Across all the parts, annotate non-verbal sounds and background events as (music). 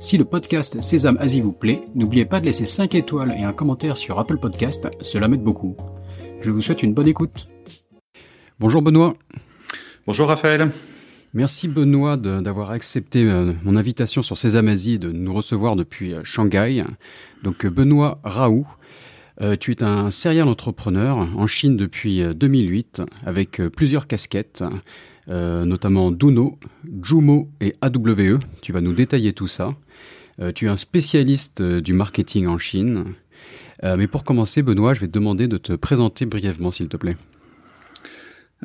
Si le podcast Sésame Asie vous plaît, n'oubliez pas de laisser 5 étoiles et un commentaire sur Apple Podcast, cela m'aide beaucoup. Je vous souhaite une bonne écoute. Bonjour Benoît. Bonjour Raphaël. Merci Benoît d'avoir accepté euh, mon invitation sur Sésame Asie et de nous recevoir depuis euh, Shanghai. Donc Benoît Raoult, euh, tu es un serial entrepreneur en Chine depuis 2008 euh, avec euh, plusieurs casquettes, notamment Duno, Jumo et AWE. Tu vas nous détailler tout ça. Tu es un spécialiste du marketing en Chine. mais pour commencer, Benoît, je vais te demander de te présenter brièvement, s'il te plaît.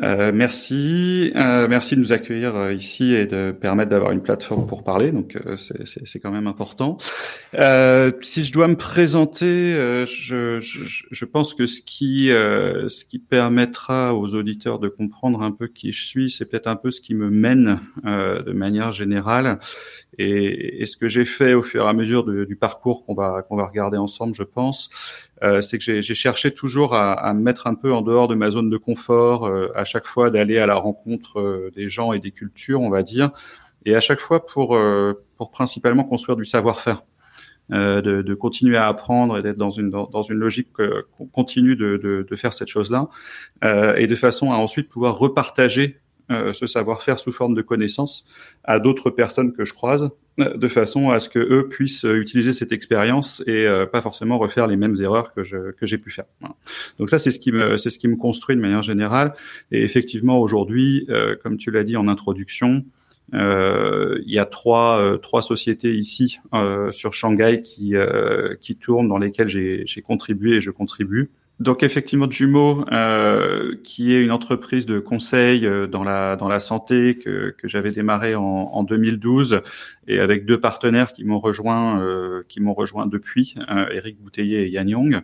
Euh, merci, euh, merci de nous accueillir euh, ici et de permettre d'avoir une plateforme pour parler. Donc euh, c'est quand même important. si je dois me présenter, je, je, je, pense que ce qui ce qui permettra aux auditeurs de comprendre un peu qui je suis, c'est peut-être un peu ce qui me mène de manière générale et, et ce que j'ai fait au fur et à mesure de, du parcours qu'on va qu'on va regarder ensemble, je pense, euh, c'est que j'ai cherché toujours à, à, me mettre un peu en dehors de ma zone de confort, euh, à chaque fois d'aller à la rencontre euh, des gens et des cultures, on va dire, et à chaque fois pour pour principalement construire du savoir-faire. De, de, continuer à apprendre et d'être dans une dans une logique continue de, de, de, faire cette chose-là et de façon à ensuite pouvoir repartager euh, ce savoir-faire sous forme de connaissances à d'autres personnes que je croise, euh, de façon à ce que eux puissent euh, utiliser cette expérience et pas forcément refaire les mêmes erreurs que je que j'ai pu faire. Donc ça c'est ce qui me c'est ce qui me construit de manière générale. Et effectivement aujourd'hui, comme tu l'as dit en introduction, il y a trois trois sociétés ici sur Shanghai qui qui tournent dans lesquelles j'ai j'ai contribué et je contribue. Donc effectivement, Jumeau, euh, qui est une entreprise de conseil euh, dans la dans la santé que, que j'avais démarré en, en, 2012 et avec deux partenaires qui m'ont rejoint euh, qui m'ont rejoint depuis, euh, Eric Bouteiller et Yann Young.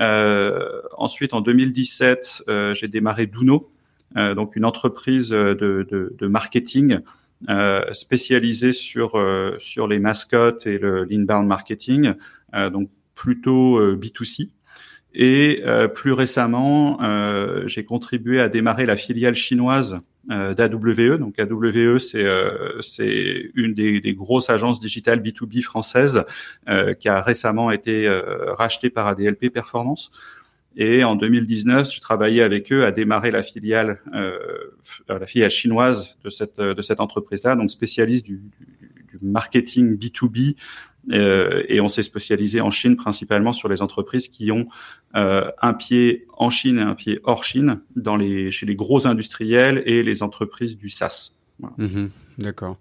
Euh, ensuite, en 2017, euh, j'ai démarré Duno, donc une entreprise de, de, de marketing spécialisée sur sur les mascottes et le l'inbound marketing, donc plutôt B2C. Et euh, plus récemment, euh, j'ai contribué à démarrer la filiale chinoise euh, d'AWE. Donc AWE, c'est euh, c'est une des, des, grosses agences digitales B2B françaises euh, qui a récemment été rachetée par ADLP Performance. Et en 2019, j'ai travaillé avec eux à démarrer la filiale, la filiale chinoise de cette de cette entreprise-là, donc spécialiste du, du marketing B2B euh, et on s'est spécialisé en Chine principalement sur les entreprises qui ont euh, un pied en Chine et un pied hors Chine dans les, chez les gros industriels et les entreprises du SaaS. Voilà. Mmh, D'accord.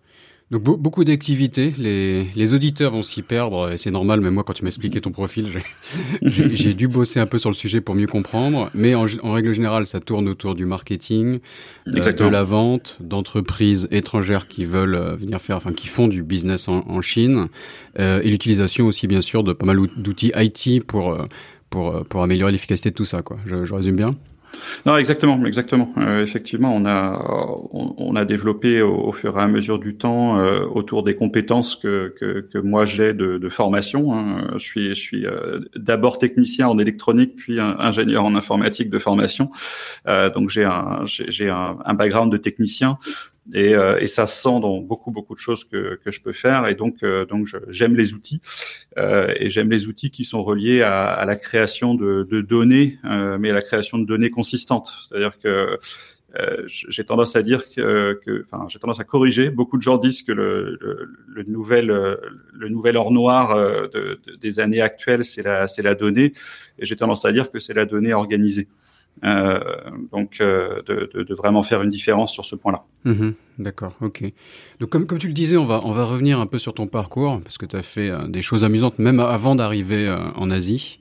Donc beaucoup d'activités, les, les, auditeurs vont s'y perdre, et c'est normal, mais moi quand tu m'as expliqué ton profil, (laughs) j'ai dû bosser un peu sur le sujet pour mieux comprendre, mais en, en règle générale, ça tourne autour du marketing, euh, de la vente, d'entreprises étrangères qui veulent euh, venir faire, enfin qui font du business en, en Chine, euh, et l'utilisation aussi bien sûr de pas mal d'outils IT pour, pour, pour améliorer l'efficacité de tout ça. Quoi. Je, je résume bien? Non, exactement, exactement. Euh, effectivement, on a on, a développé au, au, fur et à mesure du temps euh, autour des compétences que que, que moi j'ai de, de, formation. Hein. Je suis je suis euh, d'abord technicien en électronique, puis ingénieur en informatique de formation. Euh, donc j'ai un j'ai un, un, background de technicien. Et, euh, et, ça se sent dans beaucoup beaucoup de choses que, que je peux faire. Et donc euh, donc j'aime les outils euh, et j'aime les outils qui sont reliés à, à la création de, de données euh, mais à la création de données consistantes. C'est-à-dire que euh, j'ai tendance à dire que, enfin j'ai tendance à corriger. Beaucoup de gens disent que le, le, le nouvel le nouvel or noir de, de, des années actuelles c'est la c'est la donnée. Et j'ai tendance à dire que c'est la donnée organisée euh, donc, euh, de, de, de, vraiment faire une différence sur ce point-là. Mmh, D'accord, ok. Donc, comme, comme tu le disais, on va, on va revenir un peu sur ton parcours, parce que tu as fait euh, des choses amusantes, même avant d'arriver euh, en Asie.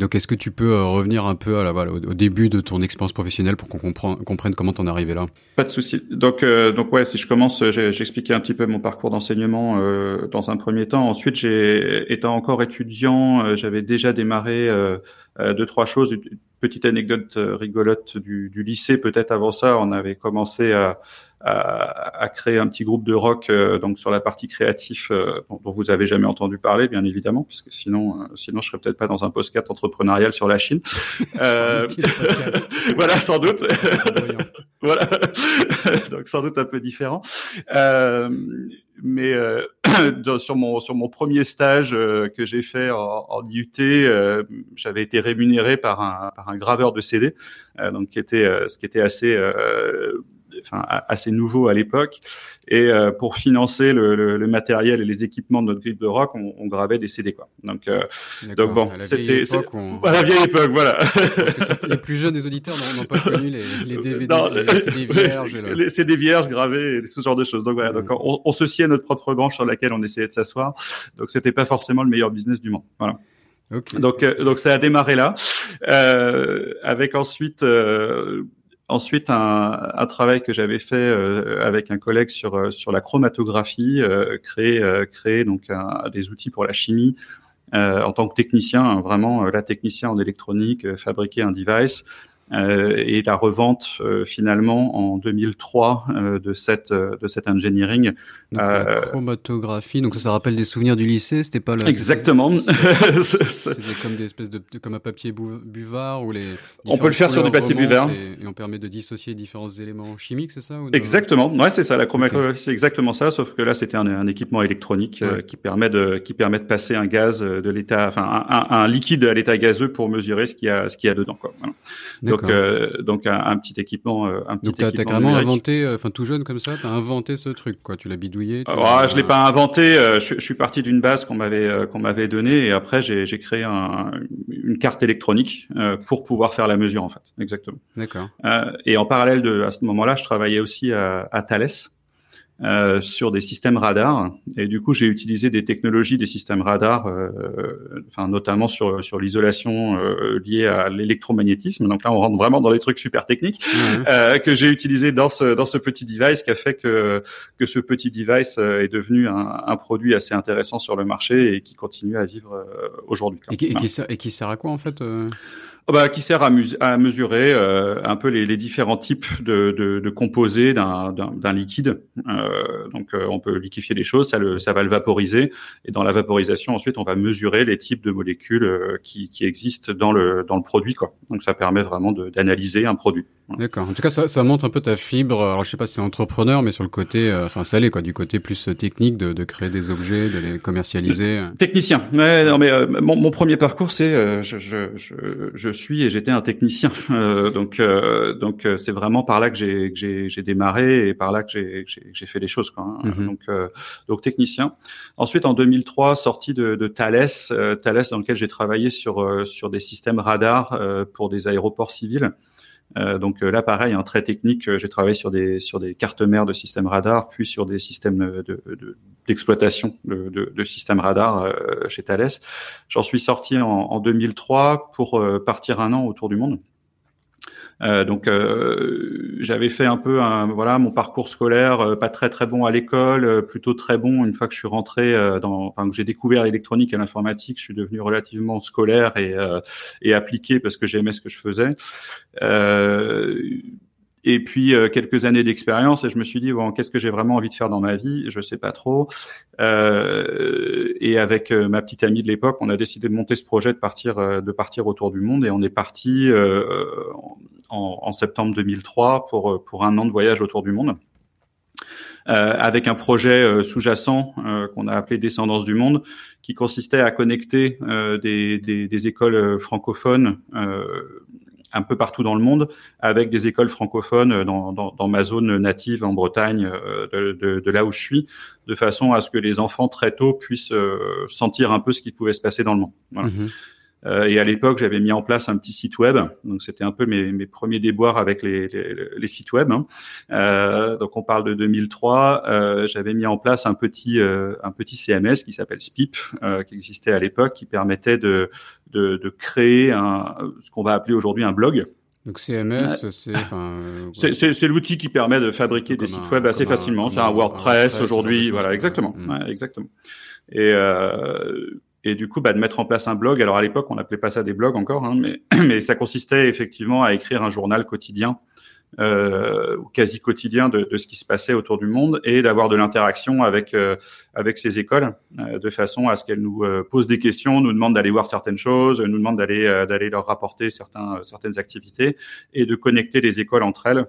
Donc, est-ce que tu peux euh, revenir un peu à la, voilà, au, début de ton expérience professionnelle pour qu'on comprenne comment t'en es arrivé là? Pas de souci. Donc, euh, donc ouais, si je commence, j'ai expliqué un petit peu mon parcours d'enseignement euh, dans un premier temps. Ensuite, j'ai, étant encore étudiant, j'avais déjà démarré deux trois choses. Une petite anecdote rigolote du, du lycée, peut-être avant ça, on avait commencé à à, créer un petit groupe de rock euh, donc sur la partie créative euh, dont, vous avez jamais entendu parler, bien évidemment, puisque sinon, euh, sinon je serais peut-être pas dans un podcast entrepreneurial sur la Chine. (laughs) (laughs) voilà, sans doute. (laughs) voilà, donc sans doute un peu différent. mais (coughs) sur mon sur mon premier stage que j'ai fait en, en IUT, j'avais été rémunéré par un par un graveur de CD, donc qui était ce qui était assez enfin, assez nouveau à l'époque. Et euh, pour financer le, le, le, matériel et les équipements de notre grille de rock, on, on gravait des CD quoi. Donc, euh, donc bon, c'était on... à la vieille époque, voilà. les plus jeunes des auditeurs n'ont pas connu les, les (laughs) DVD, les CD (laughs) vierges, les CD vierges gravés, et ce genre de choses. Donc voilà, donc on, on se sciait notre propre branche sur laquelle on essayait de s'asseoir. Donc c'était pas forcément le meilleur business du monde. Voilà. Okay. Donc, euh, donc ça a démarré là, euh, avec ensuite euh, Ensuite, un, travail que j'avais fait euh, avec un collègue sur euh, sur la chromatographie, euh, créer créer donc des outils pour la chimie en tant que technicien, hein, vraiment la technicien en électronique, fabriquer un device et la revente finalement en 2003 euh, de cette de cette engineering. Donc, la chromatographie, donc ça, ça, rappelle des souvenirs du lycée, c'était pas le. Exactement. (laughs) C'était comme des espèces de, comme un papier buvard ou les. On peut le faire sur du papier buvard. Et, on permet de dissocier différents éléments chimiques, c'est ça ou Exactement. Ouais, c'est ça. La chromatographie, c'est exactement ça, sauf que là, c'était un, un, équipement électronique qui permet de qui permet de passer un gaz de l'état, enfin un, un, liquide à l'état gazeux pour mesurer ce qu'il y a ce qu'il y a dedans. Quoi. Voilà. Donc, euh, donc un, petit équipement, euh, un petit donc t'as, carrément inventé, euh, enfin tout jeune comme ça, t'as inventé ce truc, quoi. Tu l'as bidouillé. Tu ah, je l'ai pas inventé. Je, je, suis parti d'une base qu'on m'avait qu'on m'avait donnée et après j'ai, j'ai créé un, une carte électronique pour pouvoir faire la mesure en fait. Exactement. D'accord. et en parallèle de à ce moment-là, je travaillais aussi à, à Thales. Euh, sur des systèmes radars. Et du coup, j'ai utilisé des technologies des systèmes radars, euh, enfin notamment sur sur l'isolation euh, liée à l'électromagnétisme. Donc là, on rentre vraiment dans les trucs super techniques euh, que j'ai utilisé dans ce dans ce petit device, qui a fait que que ce petit device est devenu un, un produit assez intéressant sur le marché et qui continue à vivre aujourd'hui. Et, et, qui sert, et qui sert à quoi en fait Oh, bah, qui sert à, mesurer euh, un peu les, différents types de, composés d'un liquide. Euh, donc, euh, on peut liquéfier les choses, ça, va le vaporiser, et dans la vaporisation, ensuite, on va mesurer les types de molécules qui, existent dans le, produit. Donc, ça permet vraiment d'analyser un produit. D'accord. En tout cas, ça, ça, montre un peu ta fibre. Alors, je sais pas si c'est entrepreneur, mais sur le côté, euh, enfin, ça l'est quoi, du côté plus technique de, de, créer des objets, de les commercialiser. Technicien. Ouais, non, mais mon, mon, premier parcours, c'est je, je, je, je je suis et j'étais un technicien. (laughs) Euh, donc euh, donc euh, c'est vraiment par là que j'ai j'ai démarré et par là que j'ai j'ai fait les choses quoi. Hein. Mhm. Donc donc technicien. Ensuite en 2003 sorti de, de Thales Thales dans lequel j'ai travaillé sur sur des systèmes radars pour des aéroports civils. Euh, donc là, pareil, hein, très technique. J'ai travaillé sur des sur des cartes mères de systèmes radar, puis sur des systèmes de, de, d'exploitation de, de, de, systèmes radar euh, chez Thales. J'en suis sorti en, en 2003 pour euh, partir un an autour du monde. Euh, donc euh, j'avais fait un peu un, voilà mon parcours scolaire euh, pas très très bon à l'école, plutôt très bon une fois que je suis rentré dans enfin que j'ai découvert l'électronique et l'informatique, je suis devenu relativement scolaire et et appliqué parce que j'aimais ce que je faisais. Et puis euh, quelques années d'expérience et je me suis dit bon qu'est-ce que j'ai vraiment envie de faire dans ma vie? Je sais pas trop euh, et avec euh, ma petite amie de l'époque on a décidé de monter ce projet de partir euh, de partir autour du monde et on est parti en, en, septembre 2003 pour pour un an de voyage autour du monde avec un projet sous-jacent qu'on a appelé Descendance du monde qui consistait à connecter des, des, des, écoles francophones un peu partout dans le monde, avec des écoles francophones dans, dans, dans ma zone native en Bretagne, euh, de, de, de, là où je suis, de façon à ce que les enfants très tôt puissent euh, sentir un peu ce qui pouvait se passer dans le monde. Voilà. Mhm. Euh, et à l'époque, j'avais mis en place un petit site web. Donc, c'était un peu mes, mes, premiers déboires avec les, les, les sites web. Hein. Euh, donc, on parle de 2003. Euh, j'avais mis en place un petit euh, un petit CMS qui s'appelle Spip, qui existait à l'époque, qui permettait de, de, de créer un, ce qu'on va appeler aujourd'hui un blog. Donc CMS, (laughs) c'est c'est l'outil qui permet de fabriquer des sites web assez facilement. C'est un WordPress aujourd'hui, voilà, exactement, mm. ouais, exactement. Et euh, et du coup, bah, de mettre en place un blog. Alors à l'époque, on n'appelait pas ça des blogs encore, hein, mais, (clears throat) mais ça consistait effectivement à écrire un journal quotidien, euh, quasi quotidien de, de, ce qui se passait autour du monde et d'avoir de l'interaction avec euh, avec ces écoles, euh, de façon à ce qu'elles nous euh, posent des questions, nous demandent d'aller voir certaines choses, nous demandent d'aller euh, d'aller leur rapporter certains certaines activités et de connecter les écoles entre elles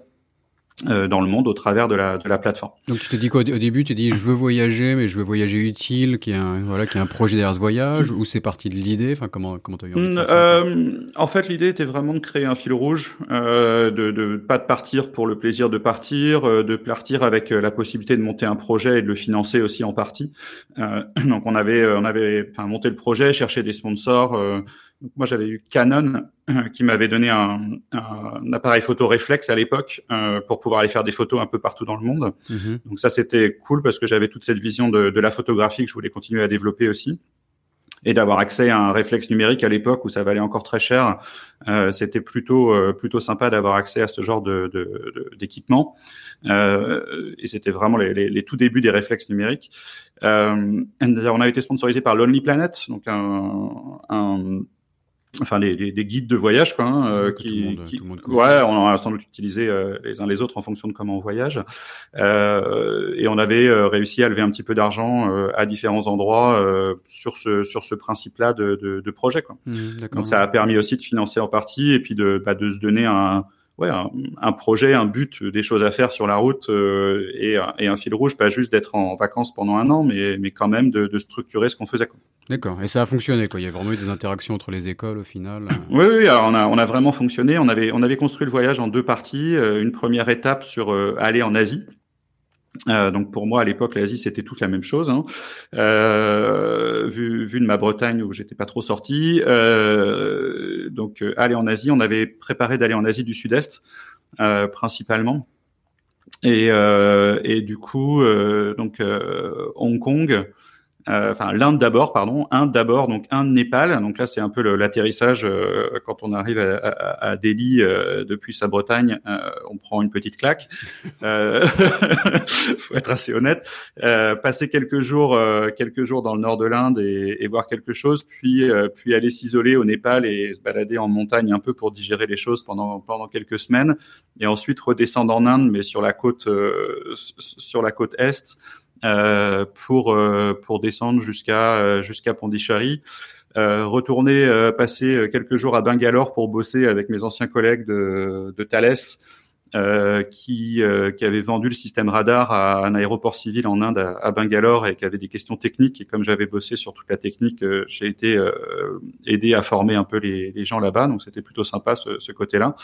dans le monde au travers de la, de la plateforme. Donc tu te dis qu'au début tu dis je veux voyager mais je veux voyager utile, qu'il y a un voilà qu'il y a un projet derrière ce voyage ou c'est parti de l'idée? Enfin comment comment t'as eu envie de faire ça, euh, En fait l'idée était vraiment de créer un fil rouge, euh, de, de pas de partir pour le plaisir de partir, euh, de partir avec euh, la possibilité de monter un projet et de le financer aussi en partie. (clears throat) donc on avait on avait enfin monté le projet, cherché des sponsors moi, j'avais eu Canon euh, qui m'avait donné un, un, appareil photo réflexe à l'époque euh, pour pouvoir aller faire des photos un peu partout dans le monde. Mhm. Donc ça, c'était cool parce que j'avais toute cette vision de, de, la photographie que je voulais continuer à développer aussi. Et d'avoir accès à un réflexe numérique à l'époque où ça valait encore très cher, euh, c'était plutôt euh, plutôt sympa d'avoir accès à ce genre de d'équipement. Euh, et c'était vraiment les, les, les, tout débuts des réflexes numériques. on a été sponsorisé par Lonely Planet, donc un, un enfin les, les, des guides de voyage quoi hein, euh, qui, qui ouais on en a sans doute utilisé euh, les uns les autres en fonction de comment on voyage. Euh, et on avait euh, réussi à lever un petit peu d'argent euh, à différents endroits sur ce sur ce principe là de, de, de projet quoi. Mmh, donc ça a permis aussi de financer en partie et puis de bah, de se donner un ouais, un, un, projet, un but, des choses à faire sur la route euh, et, et, un fil rouge, pas juste d'être en vacances pendant un an, mais, mais quand même de, de structurer ce qu'on faisait. D'accord. Et ça a fonctionné, quoi. Il y a vraiment eu des interactions entre les écoles au final. Oui, oui. Alors on a, on a vraiment fonctionné. On avait, on avait construit le voyage en deux parties. Euh, une première étape sur euh, aller en Asie. Euh, donc pour moi à l'époque l'Asie c'était toute la même chose hein. euh, vu, vu de ma Bretagne où j'étais pas trop sorti euh, donc aller en Asie on avait préparé d'aller en Asie du Sud-Est principalement et, et du coup donc Hong Kong euh, enfin l'Inde d'abord, pardon, Inde d'abord, donc Inde, Népal. Donc là, c'est un peu l'atterrissage euh, quand on arrive à, à, à Delhi euh, depuis sa Bretagne, on prend une petite claque. (laughs) (laughs) faut être assez honnête. passer quelques jours, quelques jours dans le nord de l'Inde et, et, voir quelque chose, puis puis aller s'isoler au Népal et se balader en montagne un peu pour digérer les choses pendant pendant quelques semaines, et ensuite redescendre en Inde, mais sur la côte sur la côte est euh, pour euh, pour descendre jusqu'à euh, jusqu'à Pondichéry. Euh, retourner passer quelques jours à Bangalore pour bosser avec mes anciens collègues de, de Thales euh, qui, euh, qui avait vendu le système radar à un aéroport civil en Inde à, Bangalore et qui avait des questions techniques. Et comme j'avais bossé sur toute la technique, euh, j'ai été aidé à former un peu les, les gens là-bas. Donc c'était plutôt sympa ce, ce côté-là.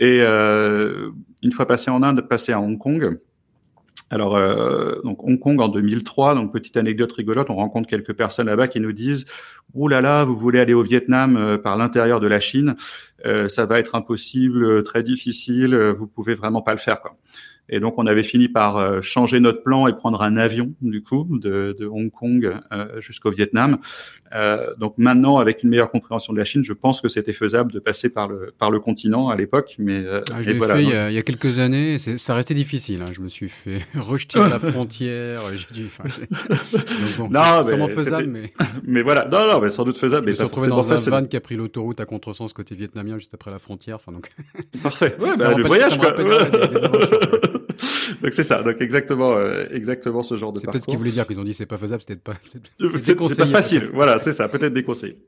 Et une fois passé en Inde, passé à Hong Kong. Alors, euh, donc Hong Kong en 2003, donc petite anecdote rigolote, on rencontre quelques personnes là-bas qui nous disent "Ouh là là, vous voulez aller au Vietnam euh, par l'intérieur de la Chine, euh, ça va être impossible, très difficile, vous pouvez vraiment pas le faire." Quoi. Et donc, on avait fini par euh, changer notre plan et prendre un avion, du coup, de, de Hong Kong euh, jusqu'au Vietnam. Euh, donc maintenant, avec une meilleure compréhension de la Chine, je pense que c'était faisable de passer par le, par le continent à l'époque. Mais euh, ah, je l'ai voilà, fait il y, a, il y, a, quelques années, ça restait difficile. Hein. Je me suis fait (laughs) rejeter à la (laughs) frontière. Enfin, (laughs) donc bon, non, sûrement faisable, mais... mais voilà, non, non, mais sans doute faisable. Je me suis retrouvé dans un van qui a pris l'autoroute à contresens côté vietnamien juste après la frontière. Enfin, donc... Parfait. Ouais, bah, le voyage, quoi. (laughs) donc c'est ça, donc exactement, euh, exactement ce genre de C'est peut-être ce qu'ils voulaient dire qu'ils ont dit c'est pas faisable, c'était pas. (laughs) C'est pas facile, voilà, c'est ça, peut-être déconseillé.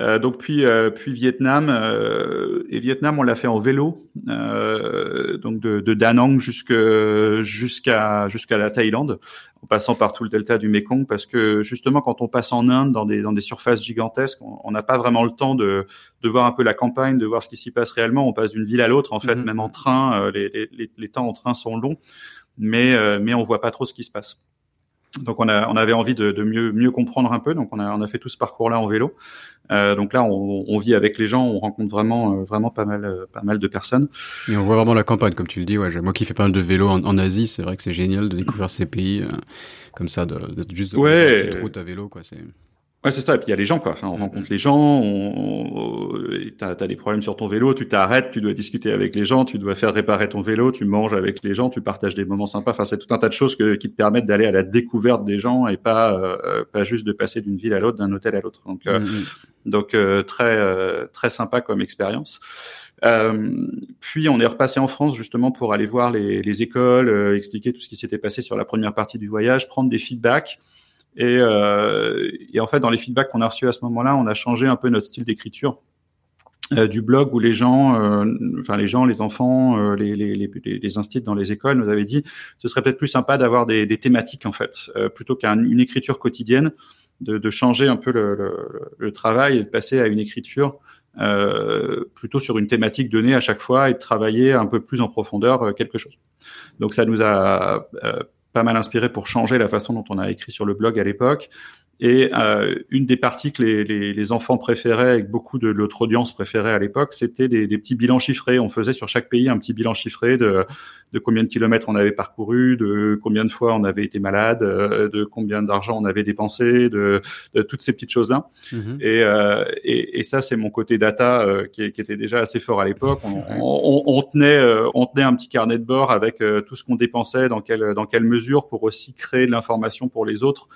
Euh, donc puis euh, puis Vietnam euh, et Vietnam on l'a fait en vélo euh, donc de, de Da Nang jusqu'à jusqu'à la Thaïlande en passant par tout le delta du Mekong parce que justement quand on passe en Inde dans des dans des surfaces gigantesques on n'a pas vraiment le temps de de voir un peu la campagne de voir ce qui s'y passe réellement on passe d'une ville à l'autre en fait mm -hmm. même en train les, les, les temps en train sont longs mais mais on voit pas trop ce qui se passe Donc on, a, on avait envie de, de, mieux, mieux comprendre un peu, donc on a, on a fait tout ce parcours-là en vélo. Euh, donc là, on, on, vit avec les gens, on rencontre vraiment, euh, vraiment pas mal, euh, pas mal de personnes. Et on voit vraiment la campagne, comme tu le dis. Ouais, moi qui fais pas mal de vélo en, en Asie, c'est vrai que c'est génial de découvrir ces pays comme ça, de, de juste de ouais. route à vélo, quoi. C'est Ouais, c'est ça. Et puis il y a les gens, quoi. Enfin, on mm-hmm. rencontre les gens. On, t'as as des problèmes sur ton vélo, tu t'arrêtes, tu dois discuter avec les gens, tu dois faire réparer ton vélo, tu manges avec les gens, tu partages des moments sympas. Enfin, c'est tout un tas de choses que, qui te permettent d'aller à la découverte des gens et pas euh, pas juste de passer d'une ville à l'autre, d'un hôtel à l'autre. Donc euh, mm-hmm. donc euh, très très sympa comme expérience. puis on est repassé en France justement pour aller voir les, les écoles, expliquer tout ce qui s'était passé sur la première partie du voyage, prendre des feedbacks. Et, euh, et, en fait, dans les feedbacks qu'on a reçus à ce moment-là, on a changé un peu notre style d'écriture. Euh, du blog où les gens, euh, enfin les gens, les enfants, euh, les, les, les, les instituts dans les écoles nous avaient dit, ce serait peut-être plus sympa d'avoir des, des, thématiques en fait, euh, plutôt qu'une écriture quotidienne, de, de, changer un peu le, le, le, travail et de passer à une écriture plutôt sur une thématique donnée à chaque fois et de travailler un peu plus en profondeur quelque chose. Donc ça nous a pas mal inspiré pour changer la façon dont on a écrit sur le blog à l'époque. Et euh, une des parties que les, les, les, enfants préféraient, avec beaucoup de notre audience préférait à l'époque, c'était des, des, petits bilans chiffrés. On faisait sur chaque pays un petit bilan chiffré de, de combien de kilomètres on avait parcouru, de combien de fois on avait été malade, euh, de combien d'argent on avait dépensé, de, de toutes ces petites choses-là. Mm-hmm. Et, euh, et, et, ça, c'est mon côté data euh, qui, qui, était déjà assez fort à l'époque. On, on, on, tenait, euh, on tenait un petit carnet de bord avec tout ce qu'on dépensait, dans quelle, dans quelle mesure, pour aussi créer de l'information pour les autres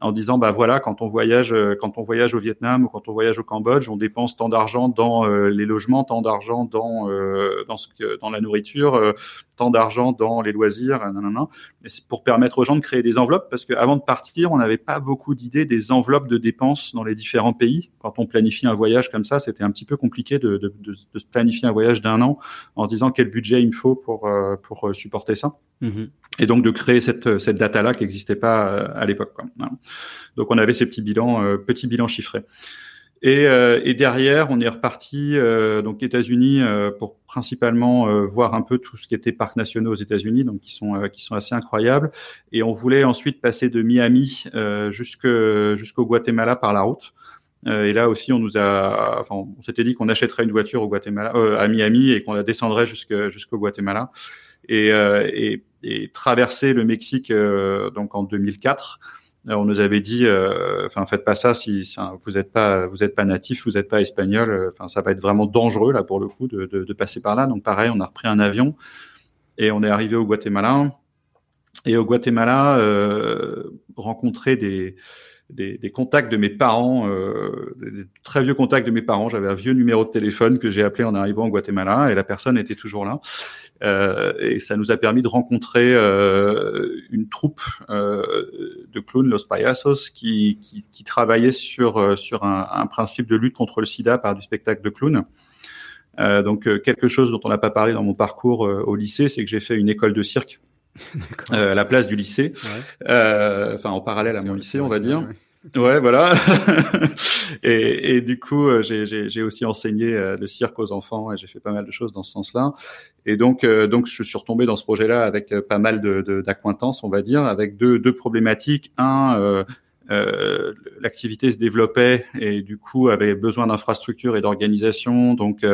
en disant bah voilà quand on voyage euh, quand on voyage au Vietnam ou quand on voyage au Cambodge on dépense tant d'argent dans euh, les logements tant d'argent dans euh, dans la nourriture tant d'argent dans les loisirs nanana. Et c'est pour permettre aux gens de créer des enveloppes parce qu'avant de partir on n'avait pas beaucoup d'idées des enveloppes de dépenses dans les différents pays quand on planifie un voyage comme ça c'était un petit peu compliqué de, de, de, de planifier un voyage d'un an en disant quel budget il me faut pour pour supporter ça mmh et donc de créer cette, cette data-là qui n'existait pas euh, à l'époque. Donc on avait ces petits bilans, euh, petits bilans chiffrés. Et, euh, et, derrière, on est reparti euh, donc États-Unis euh, pour principalement euh, voir un peu tout ce qui était parcs nationaux aux États-Unis, donc qui sont qui sont assez incroyables. Et on voulait ensuite passer de Miami jusque jusqu'au Guatemala par la route. et là aussi, on nous a, enfin, on s'était dit qu'on achèterait une voiture au Guatemala, à Miami et qu'on la descendrait jusqu'au Guatemala. Et, et et traverser le Mexique euh, donc en 2004. Euh, on nous avait dit, euh, enfin faites pas ça si, vous n'êtes pas vous êtes pas natif, vous n'êtes pas espagnol. Enfin ça va être vraiment dangereux là pour le coup de, de, de, passer par là. Donc pareil, on a repris un avion et on est arrivé au Guatemala. Et au Guatemala, euh, rencontrer des, des, des, contacts de mes parents, euh, des, très vieux contacts de mes parents. J'avais un vieux numéro de téléphone que j'ai appelé en arrivant au Guatemala et la personne était toujours là. Euh, et ça nous a permis de rencontrer euh, une troupe euh, de clowns, Los Payasos, qui, qui, qui travaillait sur, euh, sur un, un, principe de lutte contre le sida par du spectacle de clown. Euh, donc quelque chose dont on n'a pas parlé dans mon parcours au lycée, c'est que j'ai fait une école de cirque (laughs) à la place du lycée, ouais. enfin en parallèle à mon lycée, on va dire. Ouais. Voilà. (laughs) et, et, du coup, euh, j'ai aussi enseigné euh, le cirque aux enfants et j'ai fait pas mal de choses dans ce sens-là. Et donc, euh, donc, je suis retombé dans ce projet-là avec pas mal d'acquaintances, de, on va dire, avec deux, deux problématiques. Un, euh, euh, l'activité se développait et du coup avait besoin d'infrastructures et d'organisation. Donc,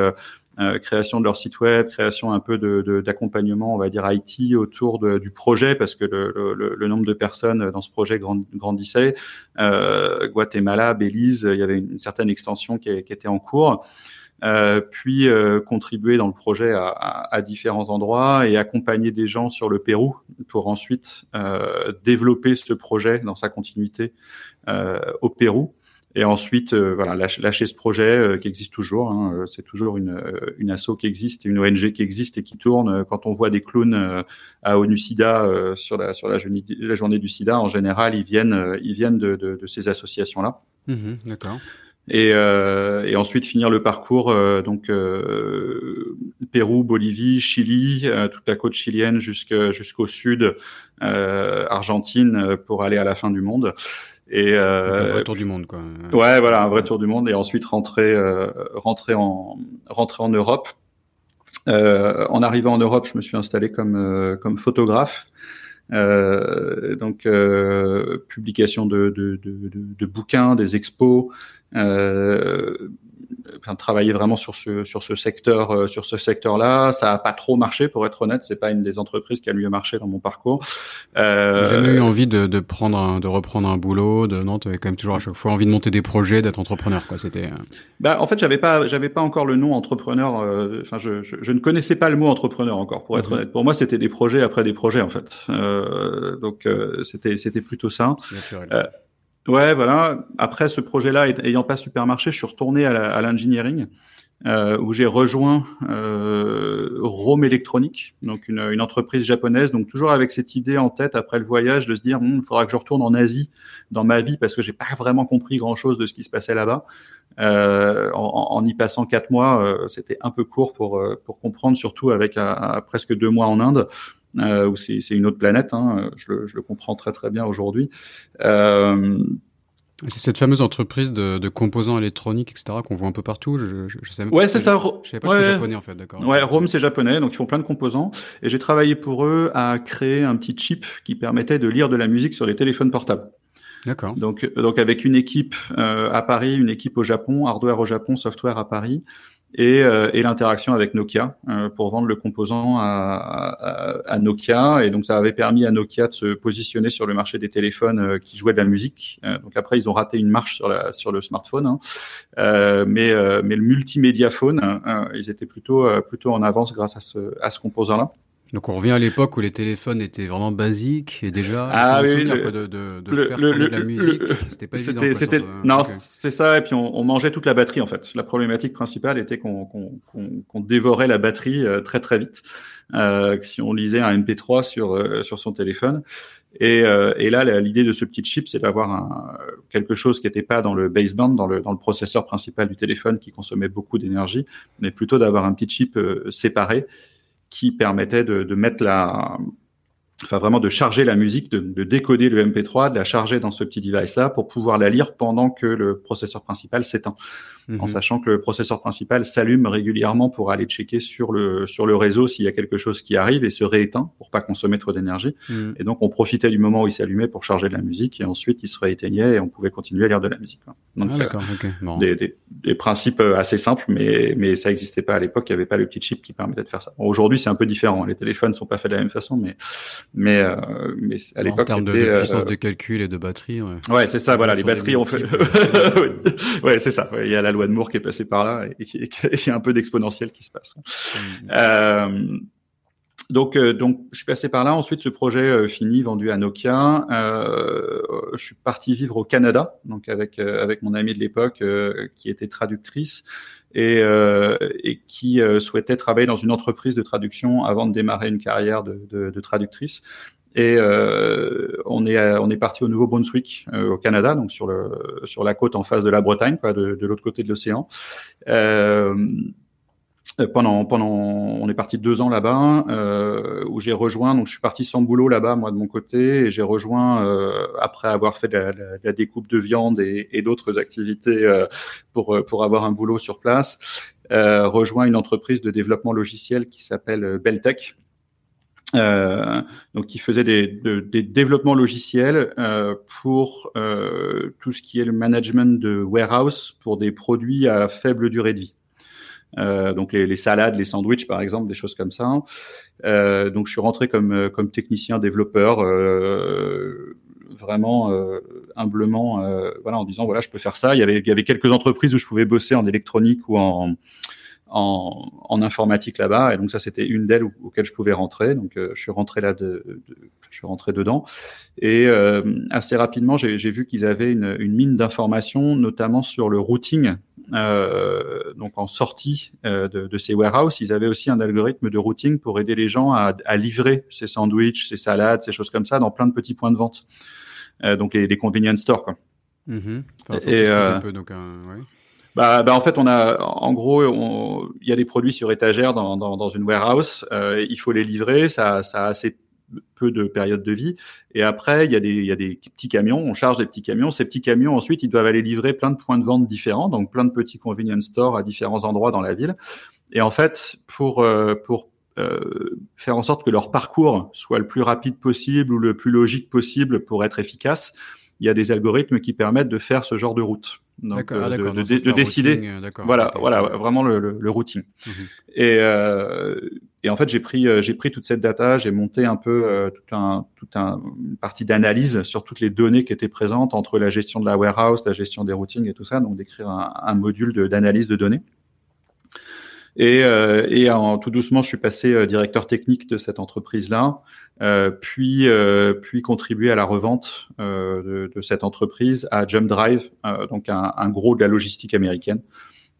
euh, création de leur site web, création un peu d'accompagnement, de, on va dire IT autour du projet parce que le, nombre de personnes dans ce projet grandissait. Euh, Guatemala, Belize, il y avait une certaine extension qui, était en cours. Euh, puis contribuer dans le projet à, différents endroits et accompagner des gens sur le Pérou pour ensuite développer ce projet dans sa continuité au Pérou. Et ensuite, euh, voilà, lâcher, lâcher, ce projet euh, qui existe toujours. Hein, euh, c'est toujours une, une asso qui existe, une ONG qui existe et qui tourne. Quand on voit des clowns à ONU SIDA sur la sur la journée, la journée, du SIDA, en général, ils viennent ils viennent de, de, de ces associations-là. Mmh, D'accord. Et, euh, et, ensuite finir le parcours euh, donc euh, Pérou, Bolivie, Chili, toute la côte chilienne jusqu'au sud, Argentine pour aller à la fin du monde. Et euh, un vrai tour du monde, quoi. Ouais, voilà, un vrai tour du monde, et ensuite rentrer, euh, rentrer en, rentrer en Europe. Euh, en arrivant en Europe, je me suis installé comme, euh, comme photographe. donc publication de, de, de, de, bouquins, des expos. Enfin, travailler vraiment sur ce sur ce secteur euh, sur ce secteur-là. Ça a pas trop marché pour être honnête. C'est pas une des entreprises qui a le mieux marché dans mon parcours. Euh, J'ai jamais eu envie de, de prendre un, de reprendre un boulot. De non, avais quand même toujours à chaque fois envie de monter des projets, d'être entrepreneur quoi. C'était. Euh. Bah en fait j'avais pas j'avais pas encore le nom entrepreneur. Euh, enfin je, je, je, ne connaissais pas le mot entrepreneur encore pour être mhm. honnête. Pour moi c'était des projets après des projets en fait. Euh, donc c'était c'était plutôt ça. Ouais, voilà. Après ce projet-là, ayant pas super marché, je suis retourné à l'engineering. Euh, où j'ai rejoint euh, Rome Electronic, donc une, entreprise japonaise, donc toujours avec cette idée en tête après le voyage de se dire, il faudra que je retourne en Asie dans ma vie parce que j'ai pas vraiment compris grand chose de ce qui se passait là-bas. Euh, en, y passant quatre mois, c'était un peu court pour pour comprendre, surtout avec presque deux mois en Inde. Euh, où c'est une autre planète, hein, je, le, je, le, comprends très très bien aujourd'hui. Euh, c'est cette fameuse entreprise de, de, composants électroniques, etc., qu'on voit un peu partout. Je, je, je sais Ouais, c'est ça. Je savais pas que c'était japonais, en fait, d'accord. Ouais, Rome, c'est japonais, donc ils font plein de composants. Et j'ai travaillé pour eux à créer un petit chip qui permettait de lire de la musique sur les téléphones portables. D'accord. Donc, donc avec une équipe euh, à Paris, une équipe au Japon, hardware au Japon, software à Paris, et, euh, et l'interaction avec Nokia euh, pour vendre le composant à, à, Nokia. Et donc, ça avait permis à Nokia de se positionner sur le marché des téléphones euh, qui jouaient de la musique. donc après, ils ont raté une marche sur, la, sur le smartphone, hein. mais, mais le multimédia phone, hein, ils étaient plutôt, plutôt en avance grâce à ce, à ce composant-là. Donc on revient à l'époque où les téléphones étaient vraiment basiques et déjà ah, oui, le, de, de, de faire le, de la musique, c'était pas évident. C'était, non, c'est ça. Et puis on, on, mangeait toute la batterie en fait. La problématique principale était qu'on dévorait la batterie euh, très très vite. Euh, si on lisait un MP3 sur euh, sur son téléphone. Et, et là, l'idée de ce petit chip, c'est d'avoir quelque chose qui n'était pas dans le baseband, dans le, dans le processeur principal du téléphone qui consommait beaucoup d'énergie, mais plutôt d'avoir un petit chip séparé qui permettait de, mettre la, enfin vraiment de charger la musique, de, de, décoder le MP3, de la charger dans ce petit device-là pour pouvoir la lire pendant que le processeur principal s'éteint, en mhm. sachant que le processeur principal s'allume régulièrement pour aller checker sur le sur le réseau s'il y a quelque chose qui arrive et se rééteint pour pas consommer trop d'énergie. Mhm. Et donc on profitait du moment où il s'allumait pour charger de la musique et ensuite il se rééteignait et on pouvait continuer à lire de la musique. Donc ah, euh, bon. des, des, des, principes euh, assez simples, mais mais ça n'existait pas à l'époque. Il n'y avait pas le petit chip qui permettait de faire ça. Bon, Aujourd'hui c'est un peu différent. Les téléphones sont pas faits de la même façon, mais mais, euh, mais à l'époque, c'était. En termes de, de, puissance de calcul et de batterie, ouais. Ouais, c'est ça, voilà, les batteries ont fait. (laughs) ouais, c'est ça. Il y a la loi de Moore qui est passée par là et il y a un peu d'exponentiel qui se passe. Mmh. Euh, donc, euh, donc, je suis passé par là. Ensuite, ce projet euh, fini, vendu à Nokia. Euh, je suis parti vivre au Canada, donc avec avec mon amie de l'époque qui était traductrice et, et qui souhaitait travailler dans une entreprise de traduction avant de démarrer une carrière de, de, de traductrice. Et euh, on est on est parti au Nouveau-Brunswick euh, au Canada, donc sur le sur la côte en face de la Bretagne, quoi, de, de l'autre côté de l'océan. Euh, euh, pendant, pendant, on est parti deux ans là-bas, euh, où j'ai rejoint. Donc, je suis parti sans boulot là-bas, moi de mon côté, et j'ai rejoint euh, après avoir fait la, la, la, découpe de viande et, et d'autres activités euh, pour pour avoir un boulot sur place. Euh, rejoint une entreprise de développement logiciel qui s'appelle Beltech. Euh, donc, qui faisait des, des développements logiciels pour tout ce qui est le management de warehouse pour des produits à faible durée de vie. Euh, donc les, les, salades, les sandwichs par exemple, des choses comme ça. Euh, donc je suis rentré comme euh, comme technicien développeur, euh, vraiment euh, humblement, voilà, en disant voilà je peux faire ça. Il y avait il y avait quelques entreprises où je pouvais bosser en électronique ou en en, en informatique là-bas, et donc ça c'était une d'elles auxquelles je pouvais rentrer. Donc je suis rentré là, de, de, je suis rentré dedans, et assez rapidement j'ai vu qu'ils avaient une, une mine d'informations, notamment sur le routing euh, donc en sortie euh, de, de, ces warehouses, ils avaient aussi un algorithme de routing pour aider les gens à, à, livrer ces sandwichs, ces salades, ces choses comme ça dans plein de petits points de vente. Euh, donc les, les, convenience stores quoi. Mm-hmm. et un peu, donc, ouais. Bah, bah, en fait, on a, en gros, il y a des produits sur étagère dans, dans, dans une warehouse. Euh, il faut les livrer. Ça, ça a assez peu de période de vie. Et après, il y, a des, il y a des petits camions, on charge des petits camions. Ces petits camions, ensuite, ils doivent aller livrer plein de points de vente différents, donc plein de petits convenience stores à différents endroits dans la ville. Et en fait, pour, euh, pour faire en sorte que leur parcours soit le plus rapide possible ou le plus logique possible pour être efficace, il y a des algorithmes qui permettent de faire ce genre de route. Donc, ah, de, de, décider. voilà, voilà, vraiment le, le, routing. Mhm. Et, euh, et en fait, j'ai pris, j'ai pris toute cette data, j'ai monté un peu euh, tout un, tout un une partie d'analyse sur toutes les données qui étaient présentes entre la gestion de la warehouse, la gestion des routings et tout ça, donc d'écrire un, un module d'analyse de, données. Et, euh, et en, tout doucement, je suis passé euh, directeur technique de cette entreprise-là, euh, puis euh, puis contribuer à la revente de, de, cette entreprise à Jump Drive, donc un, un, gros de la logistique américaine.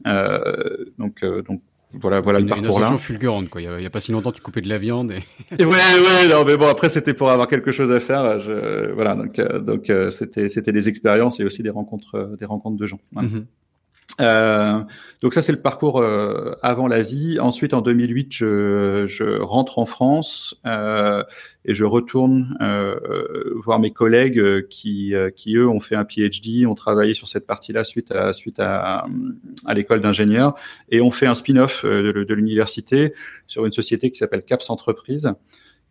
donc donc voilà, voilà une, le parcours là. Une fulgurante, quoi. Il y, a, pas si longtemps, tu coupais de la viande. (laughs) Et... ouais, ouais, non, mais bon, après, c'était pour avoir quelque chose à faire. Je, voilà, donc, donc, c'était, c'était des expériences et aussi des rencontres, des rencontres de gens. Mm-hmm. Euh, donc ça c'est le parcours euh, avant l'Asie. Ensuite en 2008 je, je rentre en France euh, et je retourne euh, voir mes collègues qui, qui eux ont fait un PhD, ont travaillé sur cette partie-là suite à suite à, à l'école d'ingénieur et ont fait un spin-off de, l'université sur une société qui s'appelle Caps Entreprise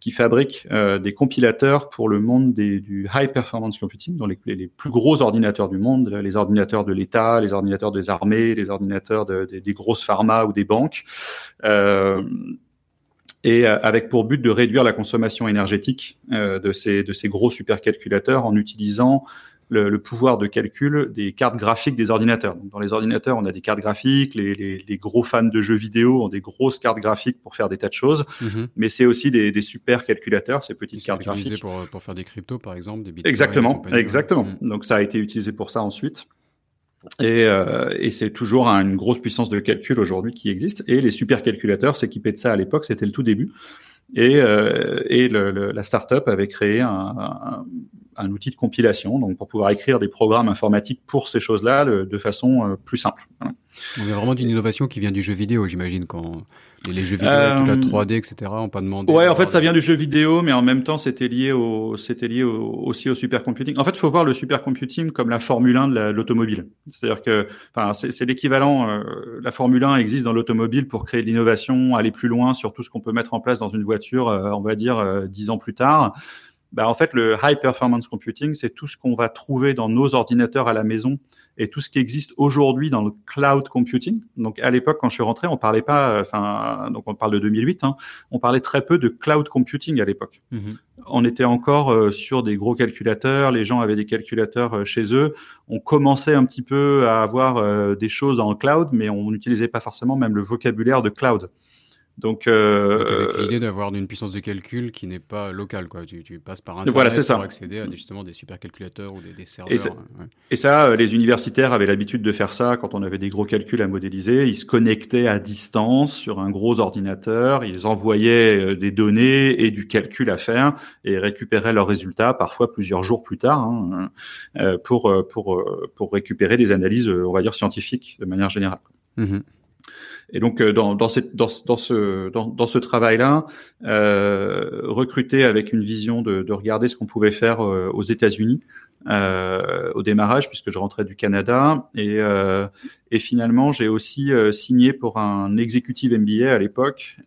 qui fabrique euh, des compilateurs pour le monde du high performance computing, dans les, plus gros ordinateurs du monde, les ordinateurs de l'État, les ordinateurs des armées, les ordinateurs de, des grosses pharma ou des banques, euh, et euh, avec pour but de réduire la consommation énergétique de ces gros supercalculateurs en utilisant le, le, pouvoir de calcul des cartes graphiques des ordinateurs. Donc, dans les ordinateurs, on a des cartes graphiques, les, les, les, gros fans de jeux vidéo ont des grosses cartes graphiques pour faire des tas de choses, mhm. mais c'est aussi des, des, super calculateurs, ces petites cartes graphiques. Pour, pour faire des cryptos, par exemple, des bitcoins. Exactement, exactement. Mhm. Donc ça a été utilisé pour ça ensuite. Et, euh, et c'est toujours une grosse puissance de calcul aujourd'hui qui existe. Et les supercalculateurs s'équipaient de ça à l'époque, c'était le tout début. Et, euh, et le, le, la startup avait créé un, un, un, outil de compilation, donc pour pouvoir écrire des programmes informatiques pour ces choses-là de façon euh, plus simple. Voilà. On a vraiment d'une innovation qui vient du jeu vidéo, j'imagine, quand les jeux vidéo, euh, toute la 3D, etc., ont pas demandé. Ouais, en fait, ça vient du jeu vidéo, mais en même temps, c'était lié au, c'était lié aussi au supercomputing. En fait, il faut voir le supercomputing comme la Formule 1 de l'automobile. C'est-à-dire que, enfin, c'est l'équivalent. Euh, la Formule 1 existe dans l'automobile pour créer de l'innovation, aller plus loin sur tout ce qu'on peut mettre en place dans une voiture, euh, on va dire dix ans plus tard. Bah, en fait, le high performance computing, c'est tout ce qu'on va trouver dans nos ordinateurs à la maison et tout ce qui existe aujourd'hui dans le cloud computing. Donc, à l'époque, quand je suis rentré, on parlait pas, enfin, donc on parle de 2008, hein, on parlait très peu de cloud computing à l'époque. Mm-hmm. On était encore euh, sur des gros calculateurs, les gens avaient des calculateurs euh, chez eux. On commençait un petit peu à avoir euh, des choses en cloud, mais on n'utilisait pas forcément même le vocabulaire de cloud. Donc, euh, avec l'idée d'avoir une puissance de calcul qui n'est pas locale, quoi. Tu, tu passes par internet voilà, pour ça. accéder à des, justement des supercalculateurs ou des, des serveurs. Et ça, ouais. et ça, euh, les universitaires avaient l'habitude de faire ça quand on avait des gros calculs à modéliser. Ils se connectaient à distance sur un gros ordinateur, ils envoyaient euh, des données et du calcul à faire et récupéraient leurs résultats, parfois plusieurs jours plus tard, hein, euh, pour pour pour récupérer des analyses, on va dire scientifiques de manière générale. Mmh. Et donc euh, dans, dans, cette, dans, ce, dans, ce travail-là, euh, recruter avec une vision de, de regarder ce qu'on pouvait faire euh, aux États-Unis euh, au démarrage, puisque je rentrais du Canada, et, euh, et finalement j'ai aussi signé pour un executive MBA à l'époque,